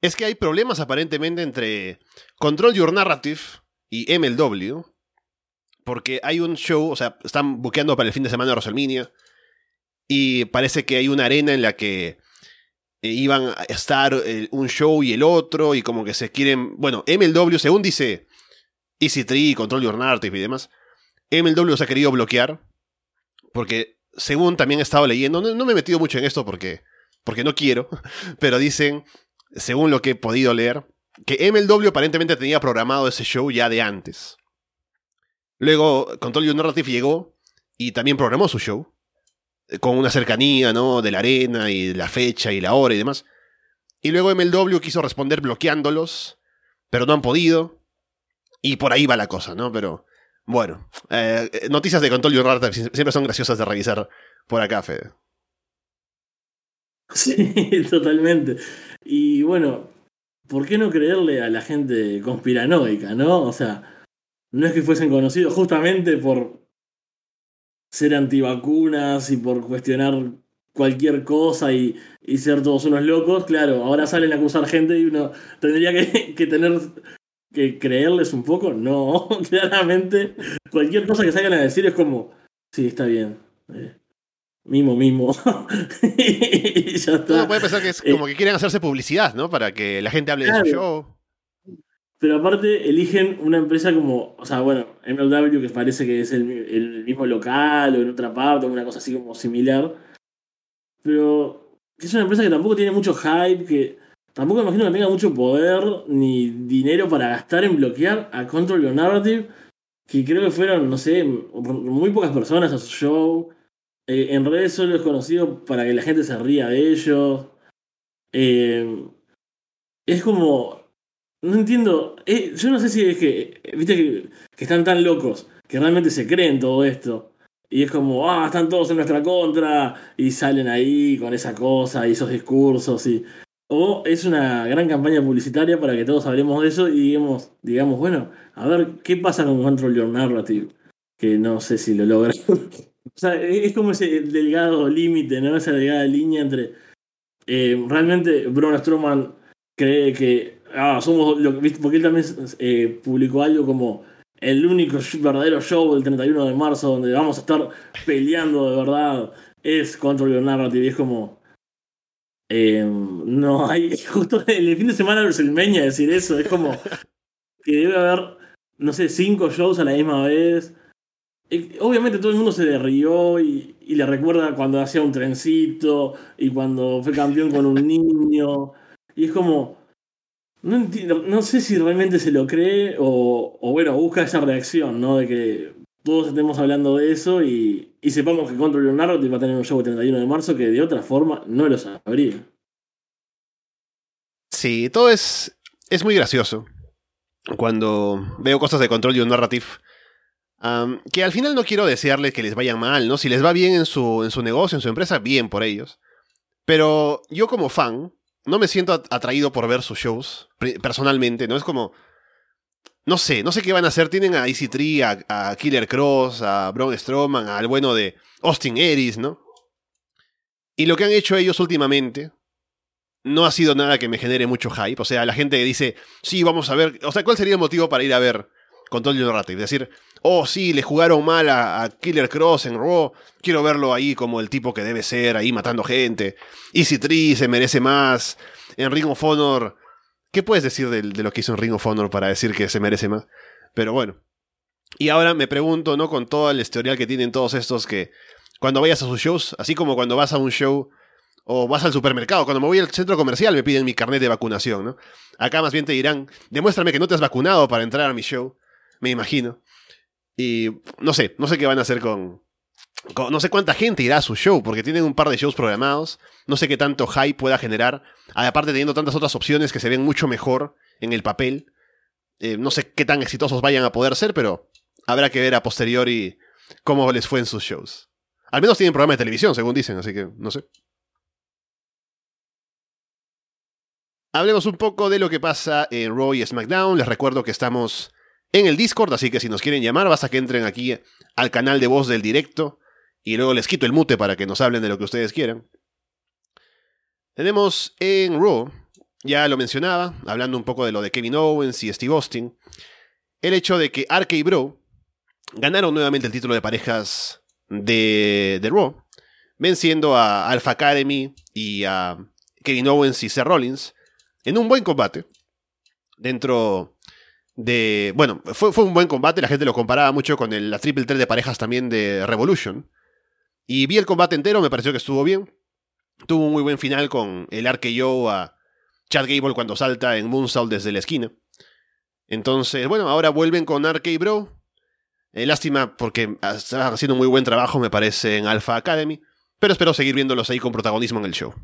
Es que hay problemas aparentemente entre Control Your Narrative y MLW. Porque hay un show, o sea, están buqueando para el fin de semana de. Y parece que hay una arena en la que eh, iban a estar eh, un show y el otro. Y como que se quieren. Bueno, MLW, según dice Easy Tree, Control Your Narrative y demás. MLW se ha querido bloquear. Porque según también he estado leyendo, no, me he metido mucho en esto porque, porque no quiero, pero dicen, según lo que he podido leer, que MLW aparentemente tenía programado ese show ya de antes. Luego Control You Narrative llegó y también programó su show, con una cercanía, ¿no? De la arena y la fecha y la hora y demás. Y luego MLW quiso responder bloqueándolos, pero no han podido. Y por ahí va la cosa, ¿no? Pero bueno, eh, noticias de Control y Rarta siempre son graciosas de revisar por acá, Fede. Sí, totalmente. Y bueno, ¿por qué no creerle a la gente conspiranoica, no? O sea, no es que fuesen conocidos justamente por ser antivacunas y por cuestionar cualquier cosa y, y ser todos unos locos, claro, ahora salen a acusar gente y uno tendría que, que tener que creerles un poco. No, claramente, cualquier cosa que salgan a decir es como, sí, está bien. Eh, mimo, mimo. y ya está. Uno puede pensar que es como que quieren hacerse publicidad, ¿no? Para que la gente hable de su show. Pero aparte eligen una empresa como, o sea, bueno, MLW que parece que es el, mismo local o en otra parte, o una cosa así como similar. Pero es una empresa que tampoco tiene mucho hype, que tampoco imagino que tenga mucho poder ni dinero para gastar en bloquear a Control Your Narrative, que creo que fueron, no sé, muy pocas personas a su show. Eh, en redes solo es conocido para que la gente se ría de ellos. Eh, es como. No entiendo. eh, yo no sé si es que. Viste que, que están tan locos que realmente se creen todo esto. Y es como, ah, están todos en nuestra contra. Y salen ahí con esa cosa y esos discursos. Y, o es una gran campaña publicitaria para que todos hablemos de eso y digamos, digamos, bueno, a ver qué pasa con Control Your Narrative. Que no sé si lo logran. o sea, es como ese delgado límite, ¿no? Esa delgada línea entre. eh, realmente Braun Strowman cree que ah, somos lo, ¿viste? porque él también eh, publicó algo como el único verdadero show del 31 de marzo donde vamos a estar peleando de verdad es Control Your Narrative y es como eh, no hay justo el fin de semana de WrestleMania decir eso es como que debe haber no sé cinco shows a la misma vez obviamente todo el mundo se le rió y le recuerda cuando hacía un trencito y cuando fue campeón con un niño y es como no entiendo, no sé si realmente se lo cree o, bueno, busca esa reacción, ¿no? De que todos estemos hablando de eso y, y sepamos que Control Narrative va a tener un show el 31 de marzo que de otra forma no lo sabría. Sí, todo es, es muy gracioso. Cuando veo cosas de control y un narrative. que al final no quiero desearles que les vaya mal, ¿no? Si les va bien en su, en su negocio, en su empresa, bien por ellos. Pero yo como fan, no me siento at- atraído por ver sus shows, personalmente, ¿no? Es como... No sé, no sé qué van a hacer. Tienen a EC3, a, a Killer Cross, a Braun Strowman, al bueno de Austin Aries, ¿no? Y lo que han hecho ellos últimamente, no ha sido nada que me genere mucho hype. O sea, la gente dice, sí, vamos a ver. O sea, ¿cuál sería el motivo para ir a ver Control Your Narrative? Decir, oh, sí, le jugaron mal a, Killer Cross en Raw. Quiero verlo ahí como el tipo que debe ser, ahí matando gente. Easy Tree se merece más. En Ring of Honor. ¿Qué puedes decir de, de lo que hizo en Ring of Honor para decir que se merece más? Pero bueno. Y ahora me pregunto, ¿no? Con todo el historial que tienen todos estos que cuando vayas a sus shows, así como cuando vas a un show o vas al supermercado, cuando me voy al centro comercial me piden mi carnet de vacunación, ¿no? Acá más bien te dirán, demuéstrame que no te has vacunado para entrar a mi show, me imagino. Y no sé, no sé qué van a hacer con, No sé cuánta gente irá a su show, porque tienen un par de shows programados, no sé qué tanto hype pueda generar, aparte teniendo tantas otras opciones que se ven mucho mejor en el papel. Eh, no sé qué tan exitosos vayan a poder ser, pero habrá que ver a posteriori cómo les fue en sus shows. Al menos tienen programa de televisión, según dicen, así que no sé. Hablemos un poco de lo que pasa en Raw y SmackDown. Les recuerdo que estamos en el Discord, así que si nos quieren llamar, basta que entren aquí al canal de voz del directo y luego les quito el mute para que nos hablen de lo que ustedes quieran. Tenemos en Raw, ya lo mencionaba, hablando un poco de lo de Kevin Owens y Steve Austin, el hecho de que Arca y Bro ganaron nuevamente el título de parejas de, de Raw, venciendo a Alpha Academy y a Kevin Owens y Seth Rollins en un buen combate. Dentro de. Bueno, fue, fue un buen combate. La gente lo comparaba mucho con el- la triple threat de parejas también de Revolution. Y vi el combate entero, me pareció que estuvo bien. Tuvo un muy buen final con el RKO a Chad Gable cuando salta en Moonsault desde la esquina. Entonces, bueno, ahora vuelven con RK Bro. Eh, lástima porque está haciendo muy buen trabajo, me parece, en Alpha Academy. Pero espero seguir viéndolos ahí con protagonismo en el show.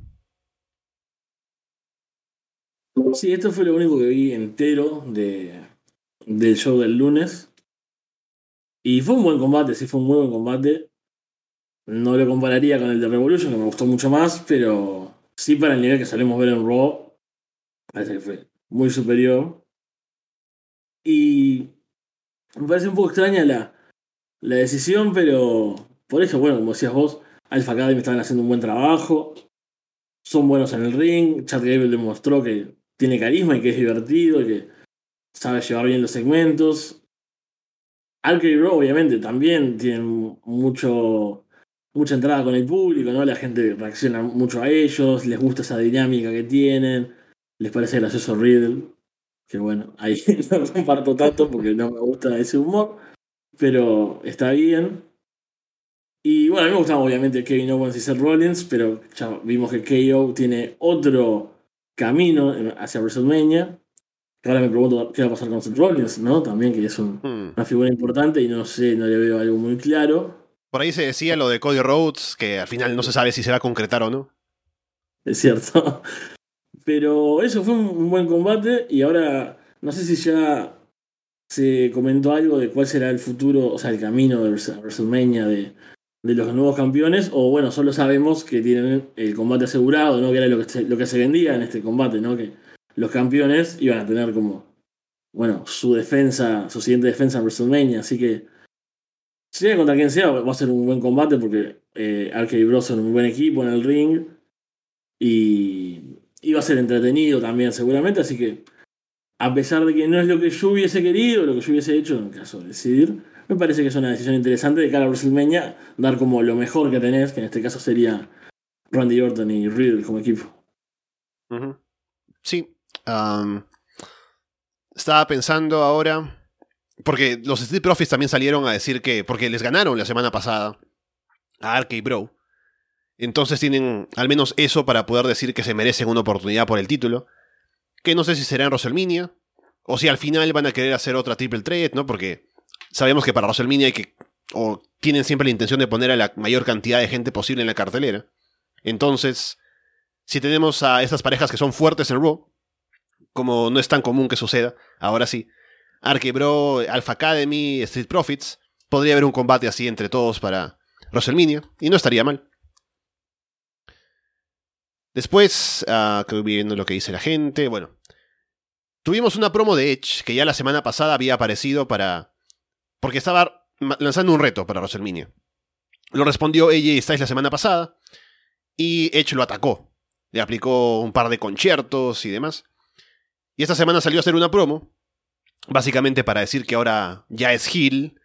Sí, esto fue lo único que vi entero de, del show del lunes. Y fue un buen combate, sí, fue un muy buen combate. No lo compararía con el de Revolution, que me gustó mucho más, pero sí para el nivel que solemos ver en Raw, parece que fue muy superior. Y me parece un poco extraña la, la decisión, pero por eso, bueno, como decías vos, Alpha Academy estaban haciendo un buen trabajo. Son buenos en el ring. Chad Gable demostró que tiene carisma y que es divertido que sabe llevar bien los segmentos. Alka y obviamente, también tienen mucho, mucha entrada con el público, ¿no? La gente reacciona mucho a ellos, les gusta esa dinámica que tienen, les parece gracioso Riddle, que bueno, ahí no comparto tanto porque no me gusta ese humor, pero está bien. Y bueno, a mí me gustaba obviamente Kevin Owens y Seth Rollins, pero ya vimos que KO tiene otro camino hacia WrestleMania. Ahora me pregunto qué va a pasar con Seth Rollins, ¿no? También que es un, Hmm. una figura importante y no sé, no le veo algo muy claro. Por ahí se decía lo de Cody Rhodes, que al final no se sabe si se va a concretar o no. Es cierto. Pero eso fue un buen combate y ahora no sé si ya se comentó algo de cuál será el futuro, o sea, el camino de Wrestle- WrestleMania de, de los nuevos campeones, o bueno, solo sabemos que tienen el combate asegurado, ¿no? Que era lo que se, lo que se vendía en este combate, ¿no? Que los campeones iban a tener como, bueno, su defensa, su siguiente defensa en WrestleMania, así que sea contra quien sea, va a ser un buen combate porque eh, Arca y Bros son un buen equipo en el ring y, y va a ser entretenido también seguramente, así que a pesar de que no es lo que yo hubiese querido, lo que yo hubiese hecho en caso de decidir, me parece que es una decisión interesante de cara a WrestleMania, dar como lo mejor que tenés, que en este caso sería Randy Orton y Riddle como equipo. Sí. Estaba pensando ahora. Porque los Street Profits también salieron a decir que. Porque les ganaron la semana pasada a Arca y Bro. Entonces tienen al menos eso para poder decir que se merecen una oportunidad por el título. Que no sé si será en. O si al final van a querer hacer otra Triple Threat, ¿no? Porque sabemos que para WrestleMania hay que. O tienen siempre la intención de poner a la mayor cantidad de gente posible en la cartelera. Entonces si tenemos a estas parejas que son fuertes en Raw, como no es tan común que suceda, ahora sí, Arquebro, Alpha Academy, Street Profits, podría haber un combate así entre todos para WrestleMania, y no estaría mal. Después, ah, que viendo lo que dice la gente, bueno, tuvimos una promo de Edge que ya la semana pasada había aparecido para... porque estaba lanzando un reto para WrestleMania. Lo respondió AJ Styles la semana pasada, y Edge lo atacó. Le aplicó un par de conciertos y demás. Y esta semana salió a hacer una promo, básicamente para decir que ahora ya es Hill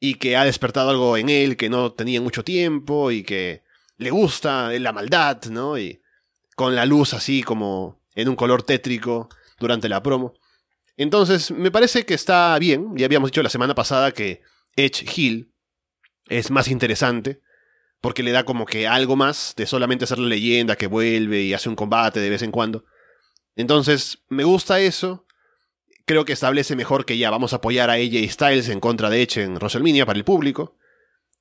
y que ha despertado algo en él que no tenía mucho tiempo y que le gusta la maldad, ¿no? Y con la luz así como en un color tétrico durante la promo. Entonces, me parece que está bien. Ya habíamos dicho la semana pasada que Edge Hill es más interesante porque le da como que algo más de solamente ser la leyenda que vuelve y hace un combate de vez en cuando. Entonces, me gusta eso. Creo que establece mejor que ya vamos a apoyar a AJ Styles en contra de Edge en WrestleMania para el público.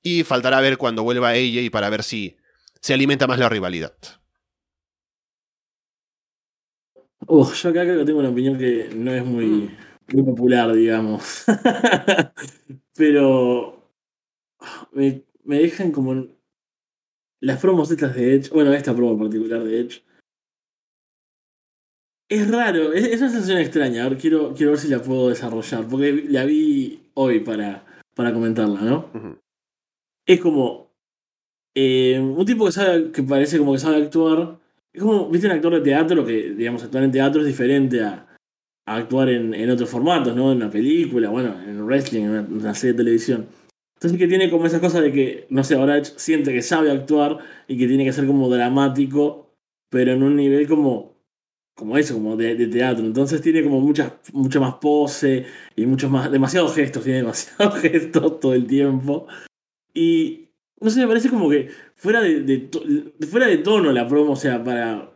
Y faltará ver cuando vuelva AJ para ver si se alimenta más la rivalidad. Yo acá creo que tengo una opinión que no es muy, muy popular, digamos. Pero me, me dejan como las promos estas de Edge, bueno, esta promo en particular de Edge. Es raro, es, es una sensación extraña. A ver, quiero, quiero ver si la puedo desarrollar, porque la vi hoy para, para comentarla, ¿no? Es como eh, un tipo que sabe que parece como que sabe actuar es como viste un actor de teatro que digamos actuar en teatro es diferente a, a actuar en, en otros formatos no en una película bueno en wrestling en una, en una serie de televisión entonces que tiene como esa cosa de que no sé ahora siente que sabe actuar y que tiene que ser como dramático pero en un nivel como como eso como de, de teatro entonces tiene como muchas mucha más pose y muchos más demasiados gestos tiene demasiados gestos todo el tiempo y no sé, me parece como que fuera de, fuera de tono la promo, o sea, para.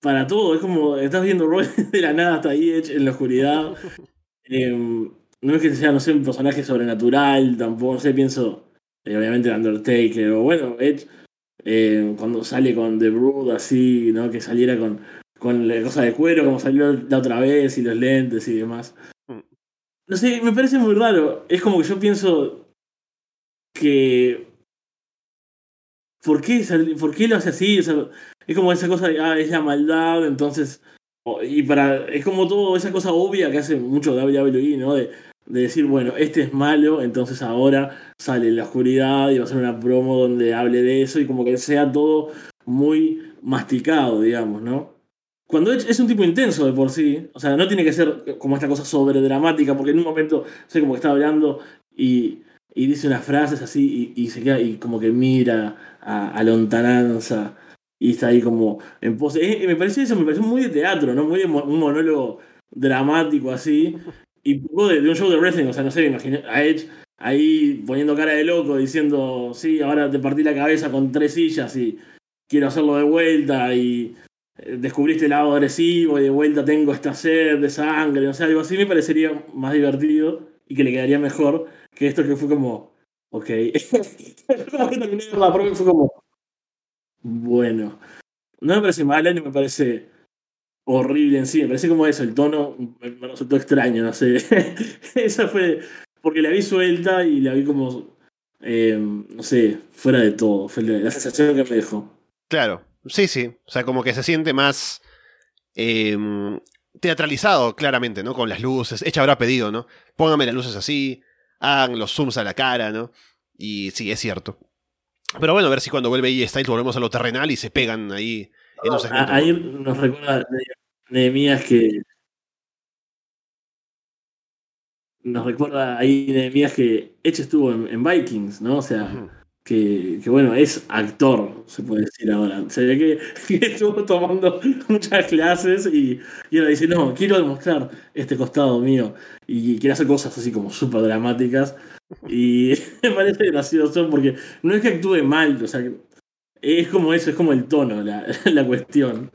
Para todo. Es como estás viendo Roy de la nada hasta ahí Edge en la oscuridad. Em, no es que sea, no sé, un personaje sobrenatural, tampoco, no sé, pienso. eh, obviamente Undertaker, o bueno, Edge. eh, cuando sale con The Brood así, ¿no? Que saliera con, con la cosa de cuero, como salió la otra vez, y los lentes y demás. Mm. No sé, me parece muy raro. Es como que yo pienso que. ¿Por qué, ¿Por qué lo hace así? O sea, es como esa cosa de, ah, es la maldad, entonces. Y para. Es como todo esa cosa obvia que hace mucho WWE, ¿no? De, de decir, bueno, este es malo, entonces ahora sale en la oscuridad y va a ser una promo donde hable de eso y como que sea todo muy masticado, digamos, ¿no? Cuando Edge es un tipo intenso de por sí, o sea, no tiene que ser como esta cosa sobre dramática, porque en un momento, sé, como que está hablando y, y dice unas frases así y, se queda y como que mira a, a lontananza y está ahí como en pose. Eh, me parece eso, me parece muy de teatro, ¿no? Muy de un monólogo dramático así. Y poco de, de, un show de wrestling, o sea, no sé, me imaginé a Edge ahí poniendo cara de loco, diciendo, sí, ahora te partí la cabeza con tres sillas y quiero hacerlo de vuelta y descubriste el lado agresivo y de vuelta tengo esta sed de sangre, o sea, algo así me parecería más divertido y que le quedaría mejor que esto que fue como, ok. fue como, bueno. No me parece mal, ni me parece horrible en sí, me parece como eso, el tono me resultó extraño, no sé. Esa fue, porque la vi suelta y la vi como, eh, no sé, fuera de todo, fue la sensación que me dejó. Claro, sí, sí, o sea, como que se siente más eh, teatralizado, claramente, ¿no? Con las luces, Echa habrá pedido, ¿no? Póngame las luces así, hagan los zooms a la cara, ¿no? Y sí, es cierto. Pero bueno, a ver si cuando vuelve ahí Styles volvemos a lo terrenal y se pegan ahí en un segmento. Ahí nos recuerda Nehemías que. Nos recuerda ahí Nehemías que Edge estuvo en, en, Vikings, ¿no? O sea, uh -huh. Que, bueno, es actor, se puede decir ahora. Se ve que, estuvo tomando muchas clases y, y ahora dice, no, quiero demostrar este costado mío. Y quiere hacer cosas así como súper dramáticas. Y me parece gracioso porque no es que actúe mal, o sea, es como eso, es como el tono, la, la cuestión.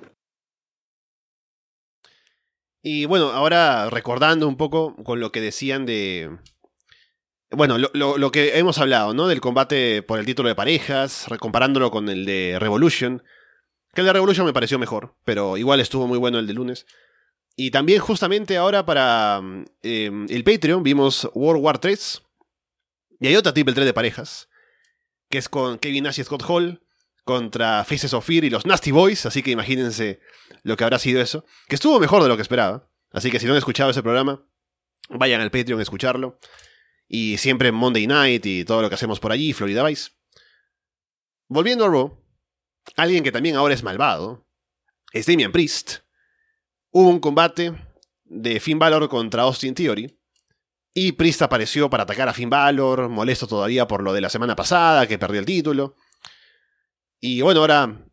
Y bueno, ahora recordando un poco con lo que decían de. Bueno, lo, lo, lo, que hemos hablado, ¿no? Del combate por el título de parejas, comparándolo con el de Revolution. Que el de Revolution me pareció mejor, pero igual estuvo muy bueno el de lunes. Y también justamente ahora para eh, el Patreon vimos World War 3. Y hay otra triple 3 de parejas. Que es con Kevin Nash y Scott Hall. Contra Faces of Fear y los Nasty Boys. Así que imagínense lo que habrá sido eso. Que estuvo mejor de lo que esperaba. Así que si no han escuchado ese programa, vayan al Patreon a escucharlo. Y siempre Monday Night y todo lo que hacemos por allí, Florida Vice. Volviendo a Raw, alguien que también ahora es malvado, es Damian Priest. Hubo un combate de Finn Balor contra Austin Theory. Y Priest apareció para atacar a Finn Balor, molesto todavía por lo de la semana pasada, que perdió el título. Y bueno, ahora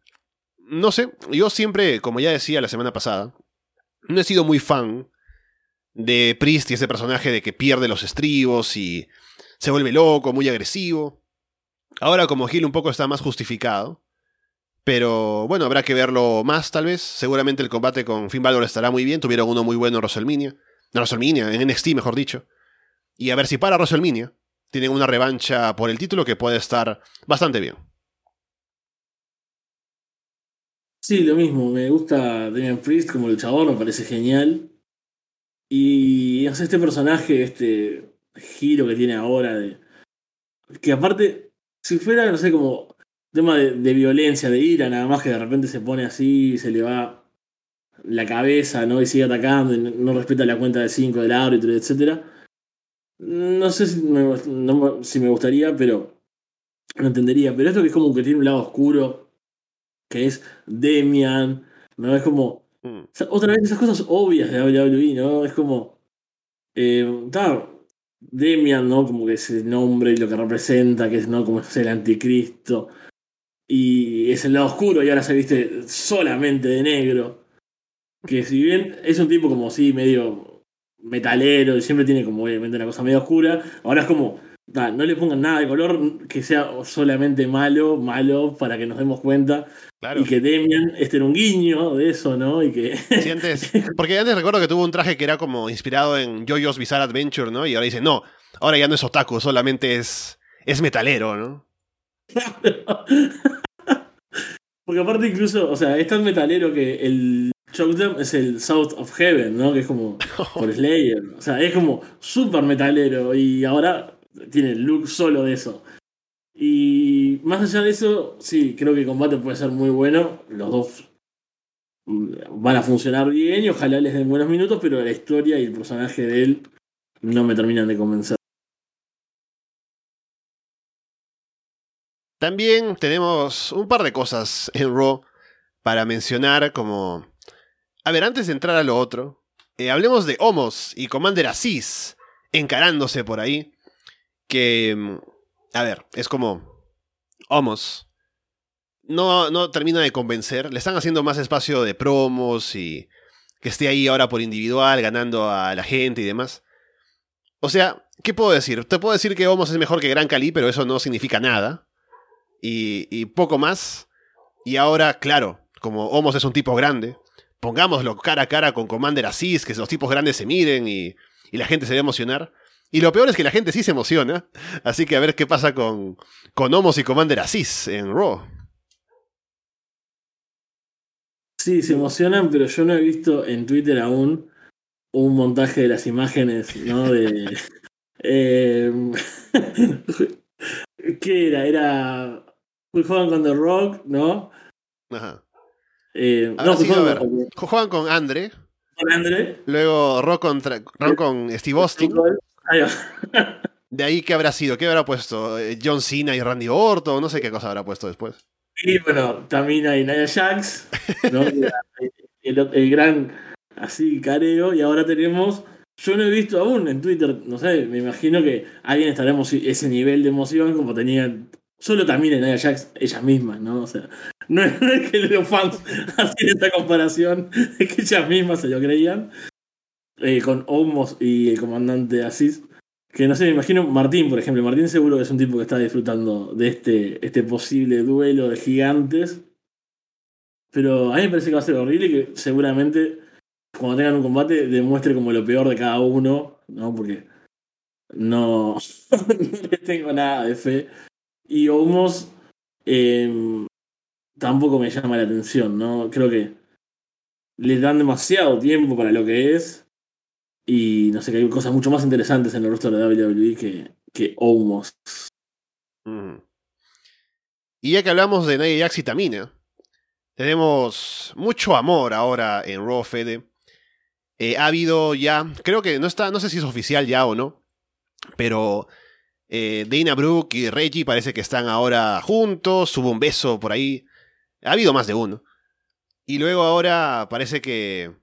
no sé, yo siempre, como ya decía la semana pasada, no he sido muy fan de Priest y ese personaje de que pierde los estribos y se vuelve loco, muy agresivo. Ahora como Gil un poco está más justificado. Pero bueno, habrá que verlo más tal vez. Seguramente el combate con Finn Balor estará muy bien. Tuvieron uno muy bueno en WrestleMania. En NXT mejor dicho. Y a ver si para WrestleMania tienen una revancha por el título que puede estar bastante bien. Sí, lo mismo. Me gusta Damian Priest como luchador, me parece genial. Y no sé, este personaje, este giro que tiene ahora, de que aparte, si fuera, no sé, como tema de, violencia, de ira, nada más que de repente se pone así, se le va la cabeza, ¿no? Y sigue atacando, y no, respeta la cuenta de 5 del árbitro, etc. No sé si me, no, si me gustaría, pero no entendería. Pero esto que es como que tiene un lado oscuro, que es Demian, ¿no? Es como. Mm. Otra vez esas cosas obvias de WWE, ¿no? Es como. Eh, Demian, ¿no? Como que ese nombre y lo que representa, que es, ¿no? Como es el anticristo. Y es el lado oscuro y ahora se viste solamente de negro. Que si bien es un tipo como así, medio metalero y siempre tiene como obviamente una cosa medio oscura, ahora es como no le pongan nada de color que sea solamente malo, malo, para que nos demos cuenta. Claro. Y que Demian este era un guiño de eso, ¿no? Y que. Sí, antes, porque antes recuerdo que tuvo un traje que era como inspirado en JoJo's Bizarre Adventure, ¿no? Y ahora dice, no, ahora ya no es otaku, solamente es, es metalero, ¿no? porque aparte, incluso, o sea, es tan metalero que el Chokdom es el South of Heaven, ¿no? Que es como por Slayer. O sea, es como súper metalero. Y ahora tiene look solo de eso. Y más allá de eso, sí, creo que el combate puede ser muy bueno. Los dos van a funcionar bien y ojalá les den buenos minutos, pero la historia y el personaje de él no me terminan de convencer. También tenemos un par de cosas en Raw para mencionar como... A ver, antes de entrar a lo otro, eh, hablemos de Homos y Commander Aziz encarándose por ahí. Que... mm, A ver, es como... Homos. No, no termina de convencer. Le están haciendo más espacio de promos y que esté ahí ahora por individual, ganando a la gente y demás. O sea, ¿qué puedo decir? Te puedo decir que Homos es mejor que Gran Cali, pero eso no significa nada. Y, poco más. Y ahora, claro, como Homos es un tipo grande, pongámoslo cara a cara con Commander Aziz, que los tipos grandes se miren y, y la gente se va a emocionar. Y lo peor es que la gente sí se emociona. Así que a ver qué pasa con, con Homos y Commander Aziz en Raw. Sí, se emocionan, pero yo no he visto en Twitter aún un montaje de las imágenes, ¿no? De. eh, ¿Qué era? Era. Juegan con The Rock, ¿no? Ajá. Eh, no, juegan ver, con, juegan con Andre, con Andre. luego Raw, contra, Raw con Steve Austin. De ahí, ¿qué habrá sido? ¿Qué habrá puesto? Eh, ¿John Cena y Randy Orton? No sé qué cosa habrá puesto después. Y bueno, también hay Nia Jax, ¿no? el, el gran así careo, y ahora tenemos. Yo no he visto aún en Twitter, no sé, me imagino que alguien estará ese nivel de emoción como tenían. Solo también en Nia Jax, ellas mismas, ¿no? O sea, no es, no es que los fans hacen esta comparación, es que ellas mismas se lo creían. Eh, con Omos y el comandante Asís. Que no sé, me imagino Martín, por ejemplo. Martín seguro que es un tipo que está disfrutando de este, este posible duelo de gigantes. Pero a mí me parece que va a ser horrible y que seguramente cuando tengan un combate demuestre como lo peor de cada uno, ¿no? Porque no, no le tengo nada de fe. Y Omos eh, tampoco me llama la atención, ¿no? Creo que le dan demasiado tiempo para lo que es. Y no sé, que hay cosas mucho más interesantes en el roster de WWE que, que Omos. Y ya que hablamos de Nia Jax y tenemos mucho amor ahora en Raw Fede. Eh, ha habido ya, creo que no está, no sé si es oficial ya o no, pero eh, Dana Brooke y Reggie parece que están ahora juntos, hubo un beso por ahí, ha habido más de uno. Y luego ahora parece que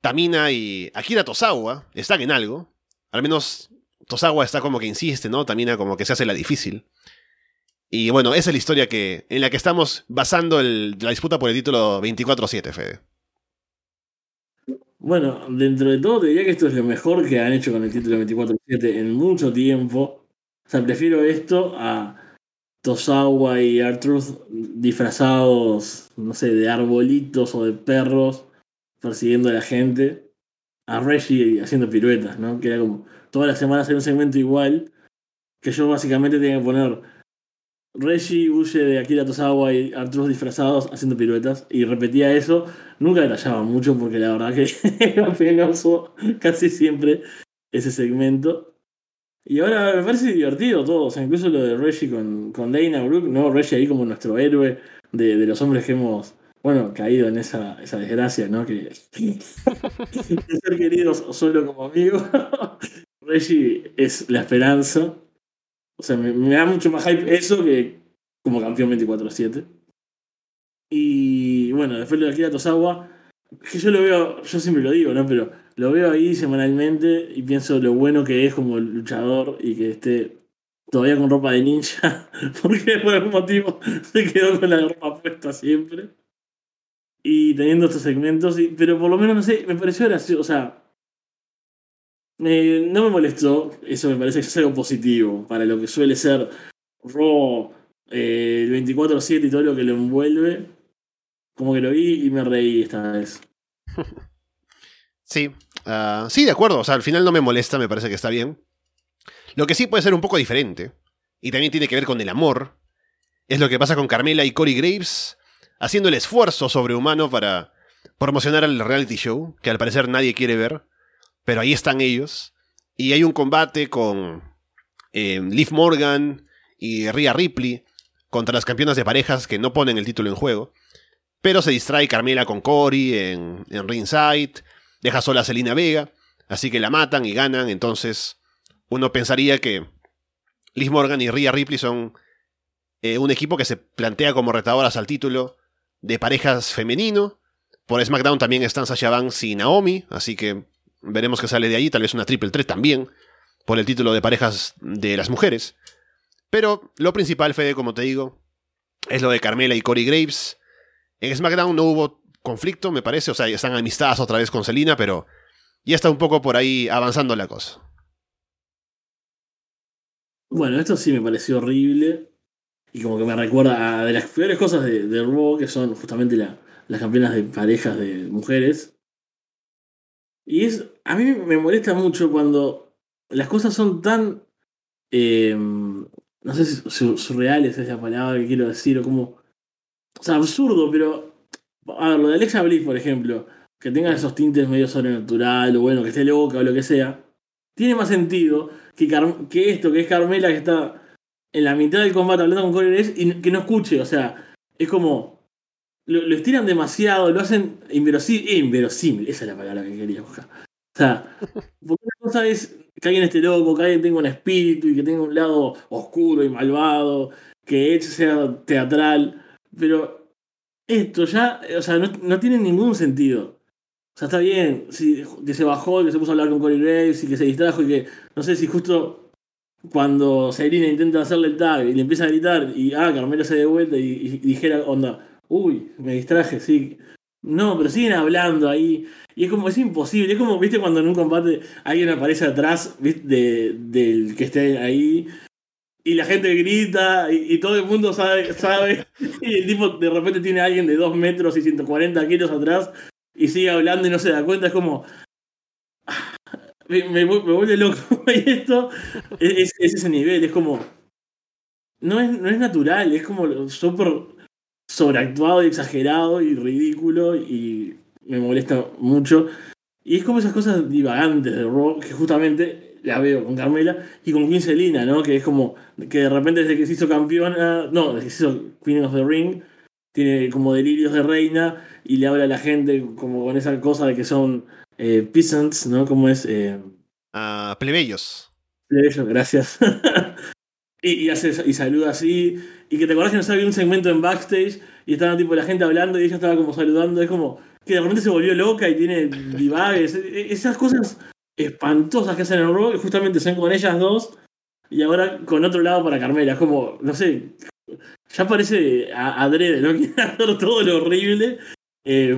Tamina y Akira Tosawa están en algo, al menos Tosawa está como que insiste, ¿no? Tamina como que se hace la difícil. Y bueno, esa es la historia que, en la que estamos basando la disputa por el título 24-7, Fede. Bueno, dentro de todo te diría que esto es lo mejor que han hecho con el título 24-7 en mucho tiempo. O sea, prefiero esto a Tosawa y Artruth disfrazados, no sé, de arbolitos o de perros persiguiendo a la gente. A Reggie haciendo piruetas, ¿no? Que era como todas las semanas hay un segmento igual. Que yo básicamente tenía que poner Reggie huye de Akira Tosawa y Artruth disfrazados haciendo piruetas. Y repetía eso. Nunca detallaba mucho porque la verdad que era penoso casi siempre ese segmento. Y ahora me parece divertido todo, o sea, incluso lo de Reggie con, con Dana Brooke, ¿no? Reggie ahí como nuestro héroe de, de los hombres que hemos, bueno, caído en esa, esa desgracia, ¿no? Que, de ser queridos solo como amigos. Reggie es la esperanza. O sea, me, me da mucho más hype eso que como campeón 24-7. Y bueno, después lo de Akira Tosawa, que yo lo veo, yo siempre lo digo, ¿no? Pero lo veo ahí semanalmente y pienso lo bueno que es como luchador y que esté todavía con ropa de ninja, porque por algún motivo se quedó con la ropa puesta siempre. Y teniendo estos segmentos, pero por lo menos, no sé, me pareció gracioso, o sea, no me molestó, eso me parece que es algo positivo para lo que suele ser Raw eh, el 24-7 y todo lo que lo envuelve. Como que lo vi y me reí esta vez. Sí, ah, sí, de acuerdo. O sea, al final no me molesta, me parece que está bien. Lo que sí puede ser un poco diferente, y también tiene que ver con el amor, es lo que pasa con Carmela y Corey Graves, haciendo el esfuerzo sobrehumano para promocionar el reality show, que al parecer nadie quiere ver, pero ahí están ellos. Y hay un combate con eh, Liv Morgan y Rhea Ripley contra las campeonas de parejas que no ponen el título en juego. Pero se distrae Carmela con Corey en, en ringside, deja sola a Selena Vega, así que la matan y ganan, entonces uno pensaría que Liz Morgan y Rhea Ripley son eh, un equipo que se plantea como retadoras al título de parejas femenino. Por SmackDown también están Sasha Banks y Naomi, así que veremos qué sale de ahí, tal vez una triple threat también, por el título de parejas de las mujeres. Pero lo principal, Fede, como te digo, es lo de Carmela y Corey Graves. En SmackDown no hubo conflicto, me parece, o sea, están amistadas otra vez con Selina, pero ya está un poco por ahí avanzando la cosa. Bueno, esto sí me pareció horrible. Y como que me recuerda a de las peores cosas de, de Raw, que son justamente las campeonas de parejas de mujeres. Y es. A mí me molesta mucho cuando las cosas son tan. Eh, no sé si surreales es la palabra que quiero decir, o como. O sea, absurdo, pero. A ver, lo de Alexa Bliss, por ejemplo, que tenga esos tintes medio sobrenatural, o bueno, que esté loca o lo que sea, tiene más sentido que, que esto, que es Carmela que está en la mitad del combate hablando con Corey Graves y que no escuche. O sea, es como. Lo, estiran demasiado, lo hacen inverosímil, inverosímil. Esa es la palabra que quería buscar. O sea, porque una cosa es que alguien esté loco, que alguien tenga un espíritu y que tenga un lado oscuro y malvado, que Edge sea teatral, pero esto ya, o sea, no, no tiene ningún sentido. O sea, está bien, si, que se bajó, que se puso a hablar con Corey Graves y que se distrajo y que, no sé si justo cuando Sabrina intenta hacerle el tag y le empieza a gritar y ah, Carmelo se de vuelta y, dijera, onda, uy, me distraje, sí. No, pero siguen hablando ahí. Y es como, es imposible. Es como, viste, cuando en un combate alguien aparece atrás de, del que esté ahí y la gente grita y, todo el mundo sabe, sabe. Y el tipo de repente tiene a alguien de 2 metros y 140 kilos atrás y sigue hablando y no se da cuenta. Es como, me, vuelve loco. esto es, ese nivel, es como. No es, no es natural, es como súper sobreactuado y exagerado y ridículo y me molesta mucho. Y es como esas cosas divagantes de rock que justamente la veo con Carmela y con Quincelina, ¿no? Que es como que de repente desde que se hizo campeona, no, desde que se hizo Queen of the Ring, tiene como delirios de reina y le habla a la gente como con esa cosa de que son eh, peasants, ¿no? Como es? Eh, ah, plebeyos. Plebeyos, gracias. y, hace, y saluda así. Y que te acuerdas que no había un segmento en backstage y estaba tipo la gente hablando y ella estaba como saludando. Es como que de repente se volvió loca y tiene divagues. E, e, esas cosas espantosas que hacen en Raw, justamente son con ellas dos. Y ahora con otro lado para Carmela. Es como, no sé, ya parece adrede, ¿no? Quiere hacer todo lo horrible eh,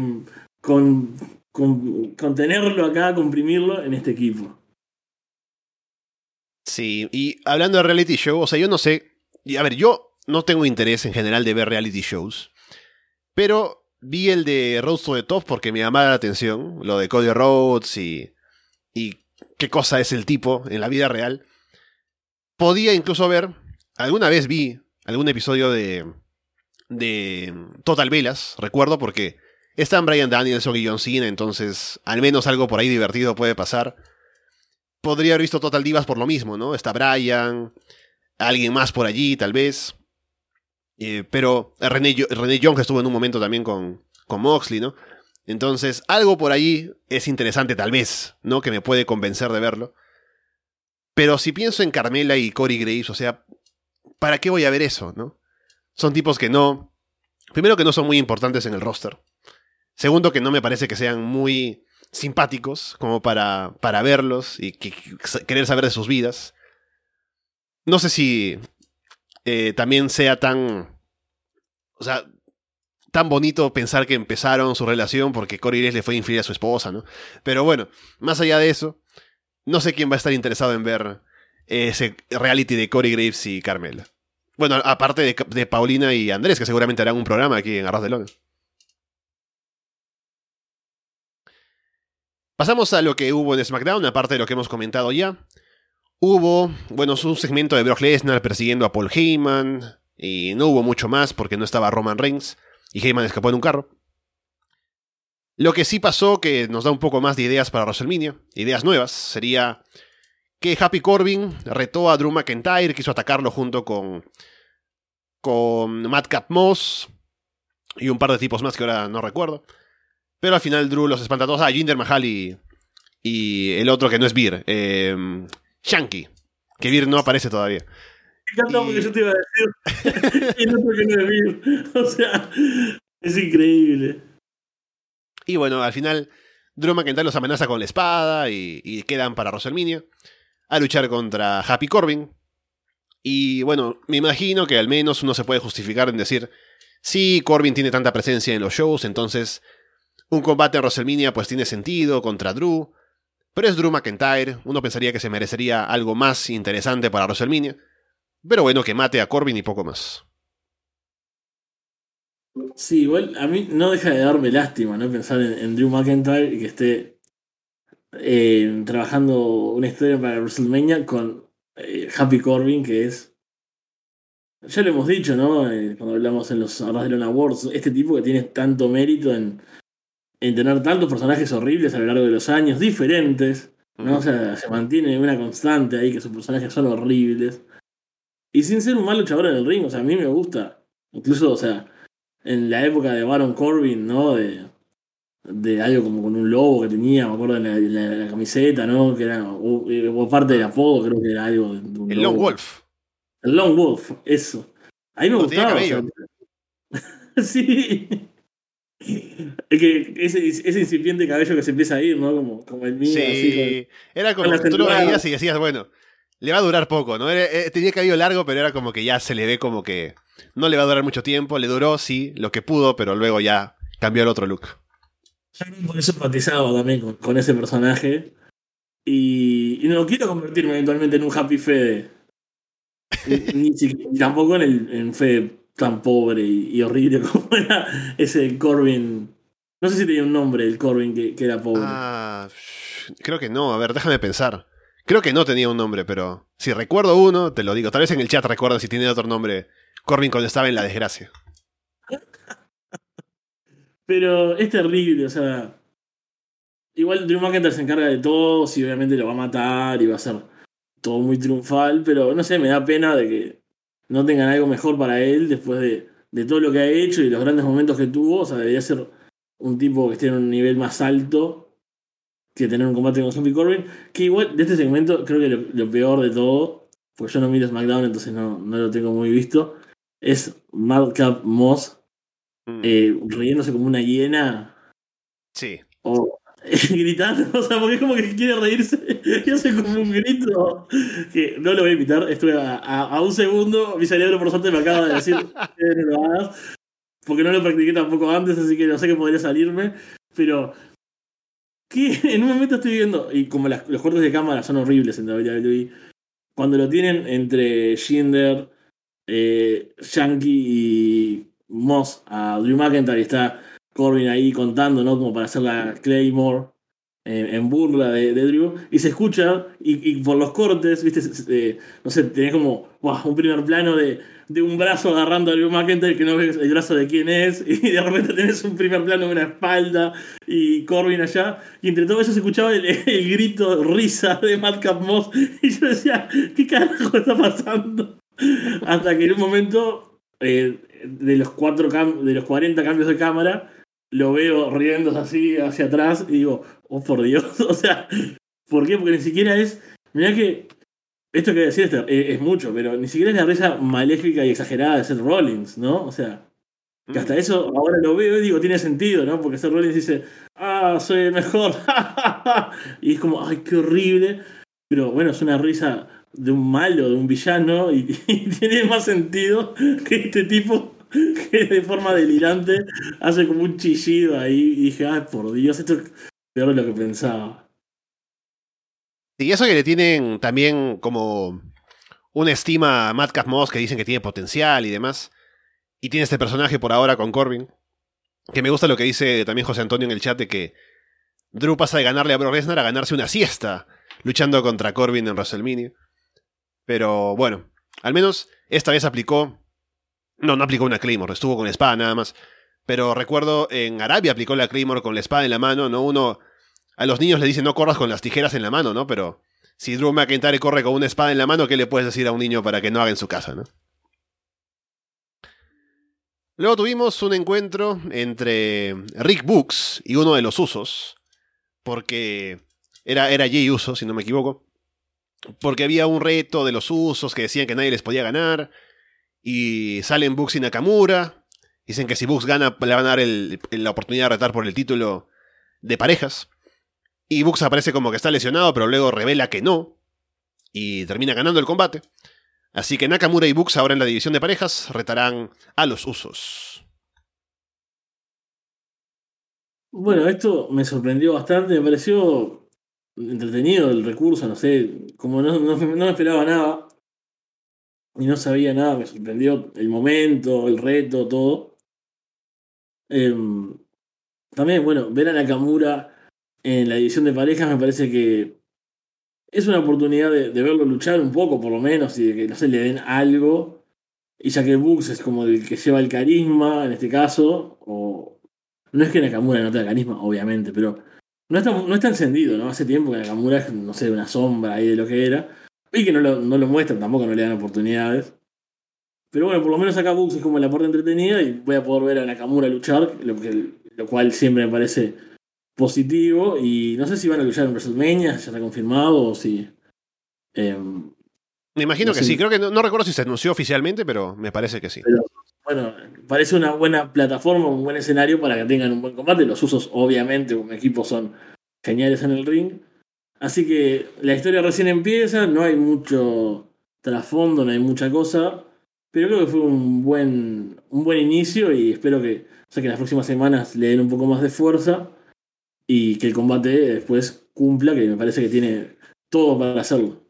con contenerlo acá, comprimirlo en este equipo. Sí, y hablando de reality show, o sea, yo no sé, a ver, yo no tengo interés en general de ver reality shows, pero vi el de Rhodes to the Top porque me llamaba la atención, lo de Cody Rhodes y, y qué cosa es el tipo en la vida real. Podía incluso ver, alguna vez vi algún episodio de, de Total Velas, recuerdo porque están Brian Danielson y John Cena, entonces al menos algo por ahí divertido puede pasar. Podría haber visto Total Divas por lo mismo, ¿no? Está Brian, alguien más por allí, tal vez. Eh, pero René, René Young estuvo en un momento también con, con Moxley, ¿no? Entonces, algo por allí es interesante, tal vez, ¿no? Que me puede convencer de verlo. Pero si pienso en Carmela y Corey Graves, o sea, ¿para qué voy a ver eso, no? Son tipos que no. Primero que no son muy importantes en el roster. Segundo, que no me parece que sean muy simpáticos como para, para verlos y querer saber de sus vidas. No sé si eh, también sea tan... O sea, tan bonito pensar que empezaron su relación porque Corey le fue infiel a su esposa, ¿no? Pero bueno, más allá de eso, no sé quién va a estar interesado en ver ese reality de Corey Graves y Carmela. Bueno, aparte de, de Paulina y Andrés, que seguramente harán un programa aquí en Arroz de Lona. Pasamos a lo que hubo en SmackDown, aparte de lo que hemos comentado ya. Hubo, bueno, un segmento de Brock Lesnar persiguiendo a Paul Heyman, y no hubo mucho más porque no estaba Roman Reigns, y Heyman escapó en un carro. Lo que sí pasó, que nos da un poco más de ideas para WrestleMania, ideas nuevas, sería que Happy Corbin retó a Drew McIntyre, quiso atacarlo junto con, con Madcap Moss y un par de tipos más que ahora no recuerdo. Pero al final Drew los espanta todos. Ah, Jinder Mahal y, y el otro que no es Beer. Eh, Shanky. Que Vir no aparece todavía. Me encanta porque yo te iba a decir el otro que no es. O sea, es increíble. Y bueno, al final Drew McIntyre los amenaza con la espada y, y quedan para WrestleMania a luchar contra Happy Corbin. Y bueno, me imagino que al menos uno se puede justificar en decir, sí, Corbin tiene tanta presencia en los shows, entonces un combate en WrestleMania pues tiene sentido contra Drew. Pero es Drew McIntyre, uno pensaría que se merecería algo más interesante para WrestleMania. Pero bueno, que mate a Corbin y poco más. Sí, igual a mí no deja de darme lástima, ¿no? Pensar en, Drew McIntyre y que esté eh, trabajando una historia para WrestleMania con eh, Happy Corbin, que es. Ya lo hemos dicho, ¿no? Eh, cuando hablamos en los Arras Awards, este tipo que tiene tanto mérito en, en tener tantos personajes horribles a lo largo de los años, diferentes, ¿no? O sea, se mantiene una constante ahí que sus personajes son horribles. Y sin ser un mal luchador en el ring, o sea, a mí me gusta. Incluso, o sea, en la época de Baron Corbin, ¿no? De, de algo como con un lobo que tenía, me acuerdo en la, camiseta, ¿no? Que era o, parte del apodo, creo que era algo. el Long Wolf. El Long Wolf, eso. A mí me gustaba. sí. Es que ese, ese, incipiente cabello que se empieza a ir, ¿no? Como, como el mío. Sí, era como que tú lo veías y decías, bueno, le va a durar poco, ¿no? Eh, tenía cabello largo, pero era como que ya se le ve como que no le va a durar mucho tiempo. Le duró, sí, lo que pudo, pero luego ya cambió el otro look. Yo por eso empatizaba también con, ese personaje. Y, no quiero convertirme eventualmente en un Happy Fede. ni, tampoco en el en Fede tan pobre y, horrible como era ese Corbin. No sé si tenía un nombre el Corbin que, que era pobre. Ah, creo que no. A ver, déjame pensar. Creo que no tenía un nombre, pero si recuerdo uno, te lo digo. Tal vez en el chat recuerda si tiene otro nombre. Corbin cuando estaba en la desgracia. Pero es terrible, o sea. Igual Drew McIntyre se encarga de todo, y obviamente lo va a matar y va a ser todo muy triunfal, pero no sé, me da pena de que no tengan algo mejor para él después de, de todo lo que ha hecho y los grandes momentos que tuvo. O sea, debería ser un tipo que esté en un nivel más alto que tener un combate con Zombie Corbin. Que igual, de este segmento, creo que lo, peor de todo, pues yo no miro SmackDown, entonces no, no lo tengo muy visto, es Madcap Moss Mm. eh, riéndose como una hiena. Sí. O gritando, o sea, porque es como que quiere reírse y hace como un grito que no lo voy a imitar. Estuve a, un segundo, mi cerebro por suerte me acaba de decir hagas, porque no lo practiqué tampoco antes, así que no sé que podría salirme, pero que en un momento estoy viendo, y como los cortes de cámara son horribles en WWE, cuando lo tienen entre Shinder, eh, Yankee y Moss a Drew McIntyre está Corbin ahí contando, ¿no? Como para hacer la Claymore en, burla de, Drew. Y se escucha, y, por los cortes, ¿viste? Eh, no sé, tenés como un primer plano de, de, un brazo agarrando a Drew McIntyre que no ves el brazo de quién es. Y de repente tenés un primer plano de una espalda y Corbin allá. Y entre todo eso se escuchaba el, grito risa de Madcap Moss. Y yo decía, ¿qué carajo está pasando? Hasta que en un momento eh, de los, cuatro de los 40 cambios de cámara, lo veo riendo así hacia atrás y digo, oh por Dios, o sea, ¿por qué? Porque ni siquiera es, mirá que, esto que decir es, es, mucho, pero ni siquiera es la risa maléfica y exagerada de Seth Rollins, ¿no? O sea, que hasta eso ahora lo veo y digo, tiene sentido, ¿no? Porque Seth Rollins dice, ah, soy el mejor, y es como, ay, qué horrible, pero bueno, es una risa de un malo, de un villano, y, tiene más sentido que este tipo que de forma delirante hace como un chillido ahí y dije, ay, por Dios, esto es peor de lo que pensaba. Y eso que le tienen también como una estima a Matt Moss que dicen que tiene potencial y demás. Y tiene este personaje por ahora con Corbin. Que me gusta lo que dice también José Antonio en el chat de que Drew pasa de ganarle a Brock Lesnar a ganarse una siesta luchando contra Corbin en WrestleMania. Pero bueno, al menos esta vez aplicó. No, no aplicó una Claymore, estuvo con espada nada más. Pero recuerdo en Arabia aplicó la Claymore con la espada en la mano, ¿no? Uno. A los niños le dice no corras con las tijeras en la mano, ¿no? Pero si Drew McIntyre corre con una espada en la mano, ¿qué le puedes decir a un niño para que no haga en su casa, ¿no? Luego tuvimos un encuentro entre Rick Books y uno de los usos, porque era, era Jay Uso, si no me equivoco. porque había un reto de los usos que decían que nadie les podía ganar. Y salen Bugs y Nakamura. Dicen que si Bugs gana, le van a dar la oportunidad de retar por el título de parejas. Y Bugs aparece como que está lesionado, pero luego revela que no. Y termina ganando el combate. Así que Nakamura y Bugs ahora en la división de parejas retarán a los usos. Bueno, esto me sorprendió bastante, me pareció entretenido el recurso, no sé, como no, no, esperaba nada y no sabía nada, me sorprendió el momento, el reto, todo. Em, también, bueno, ver a Nakamura en la división de parejas me parece que es una oportunidad de, verlo luchar un poco, por lo menos, y de que, no sé, le den algo. Y ya que Bugs es como el que lleva el carisma, en este caso, o... No es que Nakamura no tenga carisma, obviamente, pero no está, no está encendido, ¿no? Hace tiempo que Nakamura es, no sé, una sombra ahí de lo que era. Y que no lo, no lo muestran, tampoco no le dan oportunidades. Pero bueno, por lo menos acá Bugs es como la parte entretenida y voy a poder ver a Nakamura luchar, lo, que, lo cual siempre me parece positivo. Y no sé si van a luchar en WrestleMania, ya está confirmado, o si. Em, me imagino que sí, creo que no, recuerdo si se anunció oficialmente, pero me parece que sí. bueno, parece una buena plataforma, un buen escenario para que tengan un buen combate. Los usos, obviamente, como equipo son geniales en el ring. Así que la historia recién empieza, no hay mucho trasfondo, no hay mucha cosa. Pero creo que fue un buen, un buen inicio y espero que, sea, que las próximas semanas le den un poco más de fuerza y que el combate después cumpla, que me parece que tiene todo para hacerlo.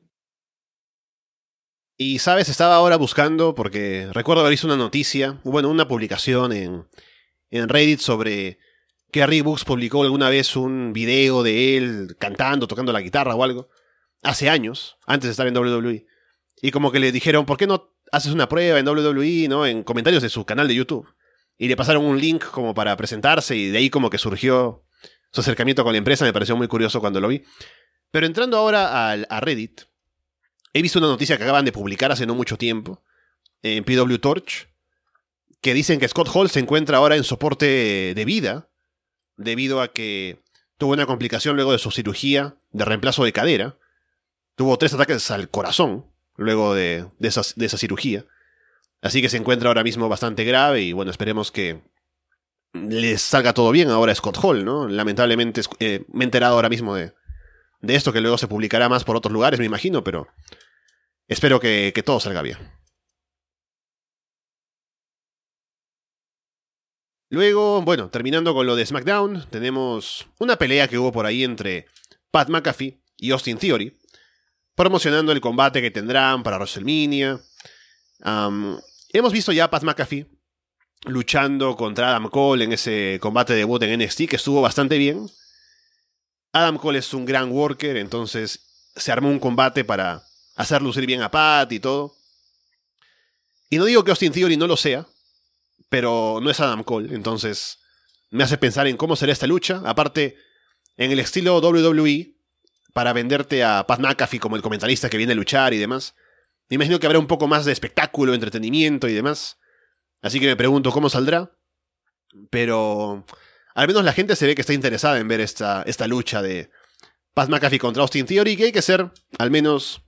Y sabes, estaba ahora buscando, porque recuerdo haber visto una noticia, bueno, una publicación en, en Reddit sobre que Rick Books publicó alguna vez un video de él cantando, tocando la guitarra o algo, hace años, antes de estar en WWE. Y como que le dijeron, ¿por qué no haces una prueba en WWE, no? En comentarios de su canal de YouTube. Y le pasaron un link como para presentarse y de ahí como que surgió su acercamiento con la empresa me pareció muy curioso cuando lo vi. Pero entrando ahora a, Reddit, he visto una noticia que acaban de publicar hace no mucho tiempo en PW Torch, que dicen que Scott Hall se encuentra ahora en soporte de vida, debido a que tuvo una complicación luego de su cirugía de reemplazo de cadera. Tuvo tres ataques al corazón luego de, de, de esa cirugía. Así que se encuentra ahora mismo bastante grave y bueno, esperemos que les salga todo bien ahora a Scott Hall, ¿no? Lamentablemente eh, me he enterado ahora mismo de, de esto, que luego se publicará más por otros lugares, me imagino, pero espero que, que todo salga bien. Luego, bueno, terminando con lo de SmackDown, tenemos una pelea que hubo por ahí entre Pat McAfee y Austin Theory, promocionando el combate que tendrán para WrestleMania. hemos visto ya a Pat McAfee luchando contra Adam Cole en ese combate de debut en NXT, que estuvo bastante bien. Adam Cole es un gran worker, entonces se armó un combate para hacer lucir bien a Pat y todo. Y no digo que Austin Theory no lo sea, pero no es Adam Cole, entonces me hace pensar en cómo será esta lucha. Aparte, en el estilo WWE, para venderte a Pat McAfee como el comentarista que viene a luchar y demás, me imagino que habrá un poco más de espectáculo, entretenimiento y demás. Así que me pregunto cómo saldrá. Pero al menos la gente se ve que está interesada en ver esta, esta lucha de Pat McAfee contra Austin Theory, que hay que ser, al menos,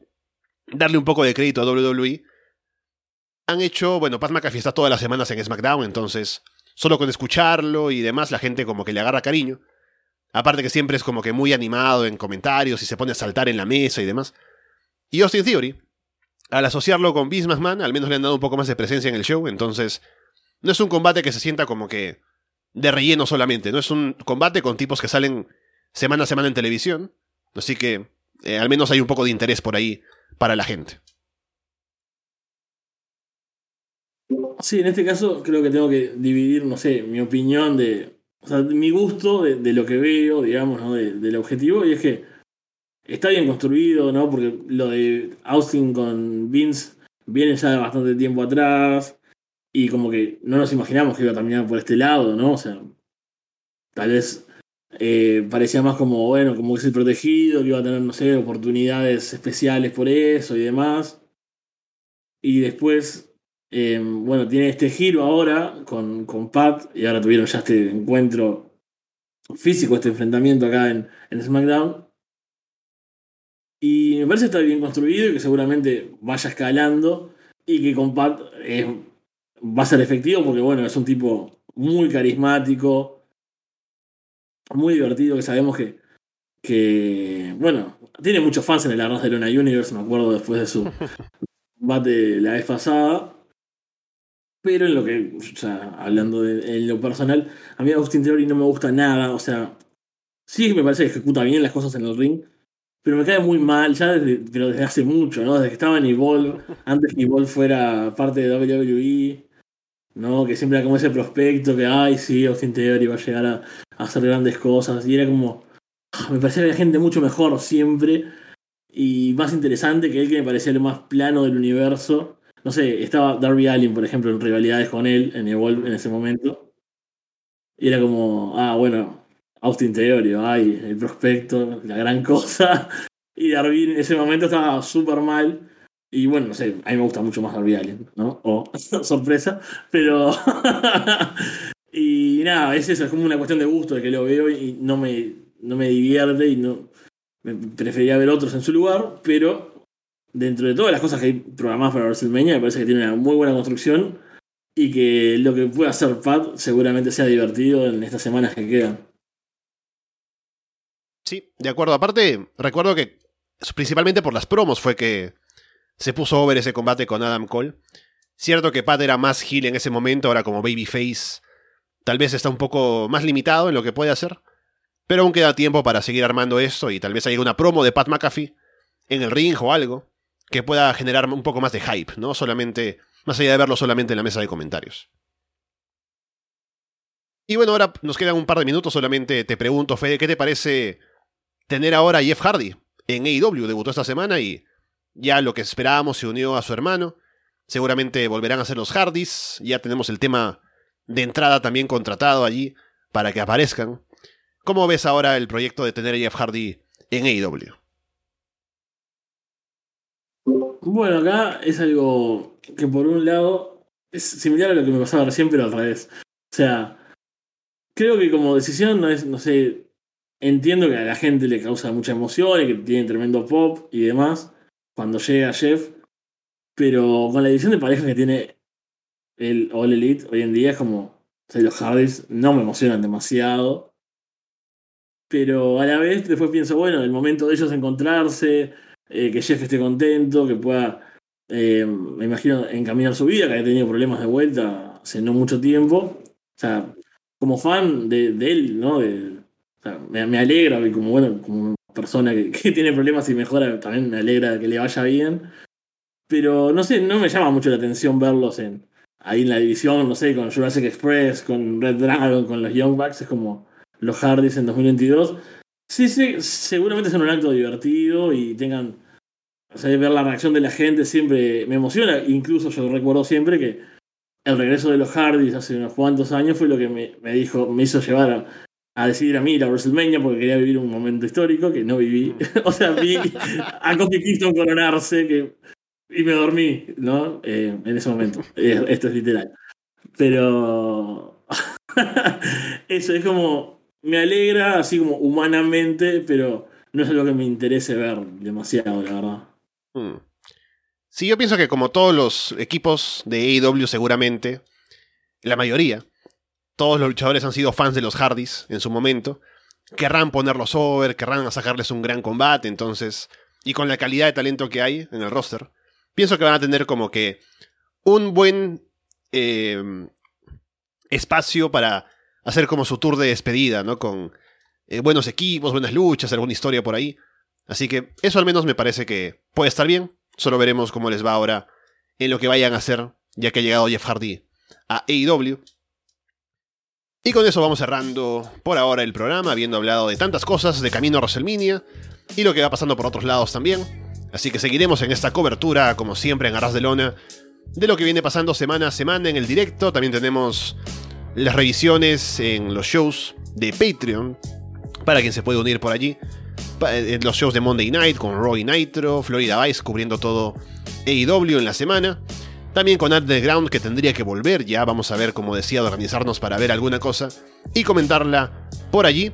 darle un poco de crédito a WWE. Han hecho, bueno, Pat McAfee está todas las semanas en SmackDown, entonces solo con escucharlo y demás la gente como que le agarra cariño. Aparte que siempre es como que muy animado en comentarios y se pone a saltar en la mesa y demás. Y Austin Theory, al asociarlo con Vince McMahon, al menos le han dado un poco más de presencia en el show, entonces no es un combate que se sienta como que de relleno solamente, no es un combate con tipos que salen semana a semana en televisión, así que eh, al menos hay un poco de interés por ahí para la gente. Sí, en este caso creo que tengo que dividir, no sé, mi opinión de, o sea, mi gusto de, lo que veo, digamos, ¿no? del objetivo, y es que está bien construido, ¿no? Porque lo de Austin con Vince viene ya de bastante tiempo atrás. Y como que no nos imaginamos que iba a terminar por este lado, ¿no? O sea, tal vez eh, parecía más como, bueno, como que es protegido, que iba a tener, no sé, oportunidades especiales por eso y demás. Y después, eh, bueno, tiene este giro ahora con, con Pat, y ahora tuvieron ya este encuentro físico, este enfrentamiento acá en, en SmackDown. Y me parece que está bien construido y que seguramente vaya escalando y que con Pat eh, va a ser efectivo porque, bueno, es un tipo muy carismático, muy divertido, que sabemos que, que bueno, tiene muchos fans en el Arras de Luna Universe, me acuerdo después de su bate la vez pasada. Pero en lo que, o sea, hablando de en lo personal, a mí Austin Theory no me gusta nada, o sea, sí me parece que ejecuta bien las cosas en el ring, pero me cae muy mal, ya desde, hace mucho, ¿no? Desde que estaba en Evolve, antes que Evolve fuera parte de WWE, ¿no? Que siempre era como ese prospecto que, ay, sí, Austin Theory va a llegar a, hacer grandes cosas, y era como, ah, me parecía que había gente mucho mejor siempre, y más interesante que él, que me parecía lo más plano del universo. No sé, estaba Darby Allin, por ejemplo, en rivalidades con él en Evolve en ese momento. Y era como, ah, bueno, Austin Theory, ay, el prospecto, la gran cosa. Y Darby en ese momento estaba súper mal. Y bueno, no sé, a mí me gusta mucho más Darby Allen, ¿no? O sorpresa, pero. y nada, es eso, es como una cuestión de gusto de que lo veo y no me, no me divierte y no. Me ver otros en su lugar, pero dentro de todas las cosas que hay programadas para WrestleMania, me parece que tiene una muy buena construcción y que lo que pueda hacer Pat seguramente sea divertido en estas semanas que quedan. Sí, de acuerdo. Aparte, recuerdo que principalmente por las promos fue que se puso over ese combate con Adam Cole. Cierto que Pat era más heel en ese momento, ahora como babyface tal vez está un poco más limitado en lo que puede hacer. Pero aún queda tiempo para seguir armando esto y tal vez haya una promo de Pat McAfee en el ring o algo que pueda generar un poco más de hype, ¿no? Solamente, más allá de verlo solamente en la mesa de comentarios. Y bueno, ahora nos quedan un par de minutos, solamente te pregunto, Fede, ¿qué te parece tener ahora a Jeff Hardy en AEW. Debutó esta semana y ya lo que esperábamos se unió a su hermano. Seguramente volverán a ser los Hardys. Ya tenemos el tema de entrada también contratado allí para que aparezcan. ¿Cómo ves ahora el proyecto de tener a Jeff Hardy en AEW? Bueno, acá es algo que por un lado es similar a lo que me pasaba recién, pero al revés. O sea, creo que como decisión no es, no sé, Entiendo que a la gente le causa mucha emoción y que tiene tremendo pop y demás cuando llega Jeff, pero con la edición de pareja que tiene el All Elite hoy en día es como, o sea, los Hardys no me emocionan demasiado, pero a la vez después pienso, bueno, el momento de ellos encontrarse, eh, que Jeff esté contento, que pueda, eh, me imagino, encaminar su vida, que haya tenido problemas de vuelta hace no mucho tiempo. O sea, como fan de, él, ¿no? Me, alegra, y como bueno, como persona que, tiene problemas y mejora, también me alegra que le vaya bien. Pero no sé, no me llama mucho la atención verlos en ahí en la división, no sé, con Jurassic Express, con Red Dragon, con los Young Bucks, es como los Hardys en 2022. Sí, sí, seguramente es un acto divertido y tengan. O sea, ver la reacción de la gente siempre me emociona. Incluso yo recuerdo siempre que el regreso de los Hardys hace unos cuantos años fue lo que me, me dijo, me hizo llevar a, a decidir a mí ir a WrestleMania porque quería vivir un momento histórico que no viví. o sea, vi a Kofi Kingston coronarse que, y me dormí, ¿no? Eh, en ese momento. esto es literal. Pero eso es como, me alegra así como humanamente, pero no es algo que me interese ver demasiado, la verdad. Hmm. Sí, yo pienso que como todos los equipos de AEW seguramente, la mayoría, todos los luchadores han sido fans de los Hardys en su momento. Querrán ponerlos over, querrán sacarles un gran combate, entonces. Y con la calidad de talento que hay en el roster, pienso que van a tener como que un buen eh, espacio para hacer como su tour de despedida, ¿no? Con eh, buenos equipos, buenas luchas, alguna historia por ahí. Así que eso al menos me parece que puede estar bien. Solo veremos cómo les va ahora en lo que vayan a hacer, ya que ha llegado Jeff Hardy a AEW. Y con eso vamos cerrando por ahora el programa, habiendo hablado de tantas cosas de camino a y lo que va pasando por otros lados también. Así que seguiremos en esta cobertura, como siempre, en Arras de Lona, de lo que viene pasando semana a semana en el directo. También tenemos las revisiones en los shows de Patreon, para quien se puede unir por allí. En los shows de Monday Night con Roy Nitro, Florida Vice cubriendo todo AEW en la semana. También con Underground que tendría que volver, ya vamos a ver, como decía, de organizarnos para ver alguna cosa y comentarla por allí.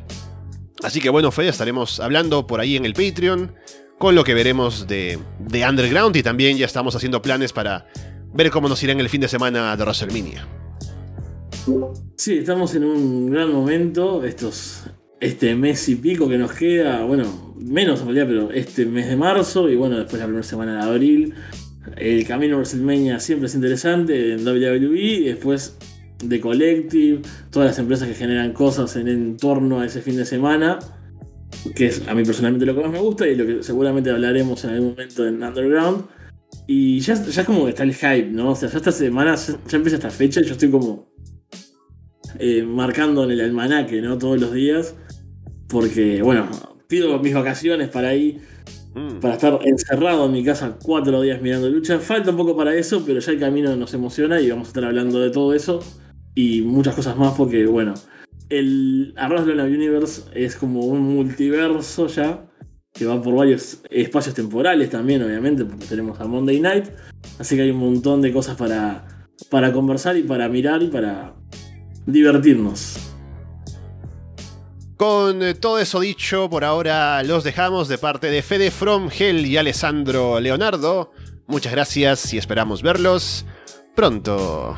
Así que bueno, Fede, estaremos hablando por ahí en el Patreon, con lo que veremos de, de Underground y también ya estamos haciendo planes para ver cómo nos irá en el fin de semana de WrestleMania. Sí, estamos en un gran momento. Estos, este mes y pico que nos queda, bueno, menos en realidad, pero este mes de marzo y bueno, después la primera semana de abril. El camino a WrestleMania siempre es interesante en WWE después de Collective, todas las empresas que generan cosas en, torno a ese fin de semana, que es a mí personalmente lo que más me gusta y lo que seguramente hablaremos en algún momento en Underground. Y ya, ya como que está el hype, ¿no? O sea, ya esta semana, ya empieza esta fecha y yo estoy como eh, marcando en el almanaque, ¿no? Todos los días. Porque, bueno, pido mis vacaciones para ahí, mm. para estar encerrado en mi casa cuatro días mirando lucha. Falta un poco para eso, pero ya el camino nos emociona y vamos a estar hablando de todo eso y muchas cosas más porque, bueno, el Arras de la Universe es como un multiverso ya, que va por varios espacios temporales también, obviamente, porque tenemos a Monday Night, así que hay un montón de cosas para, para conversar y para mirar y para divertirnos. Con eh, todo eso dicho, por ahora los dejamos de parte de Fede From Hell y Alessandro Leonardo. Muchas gracias y esperamos verlos pronto.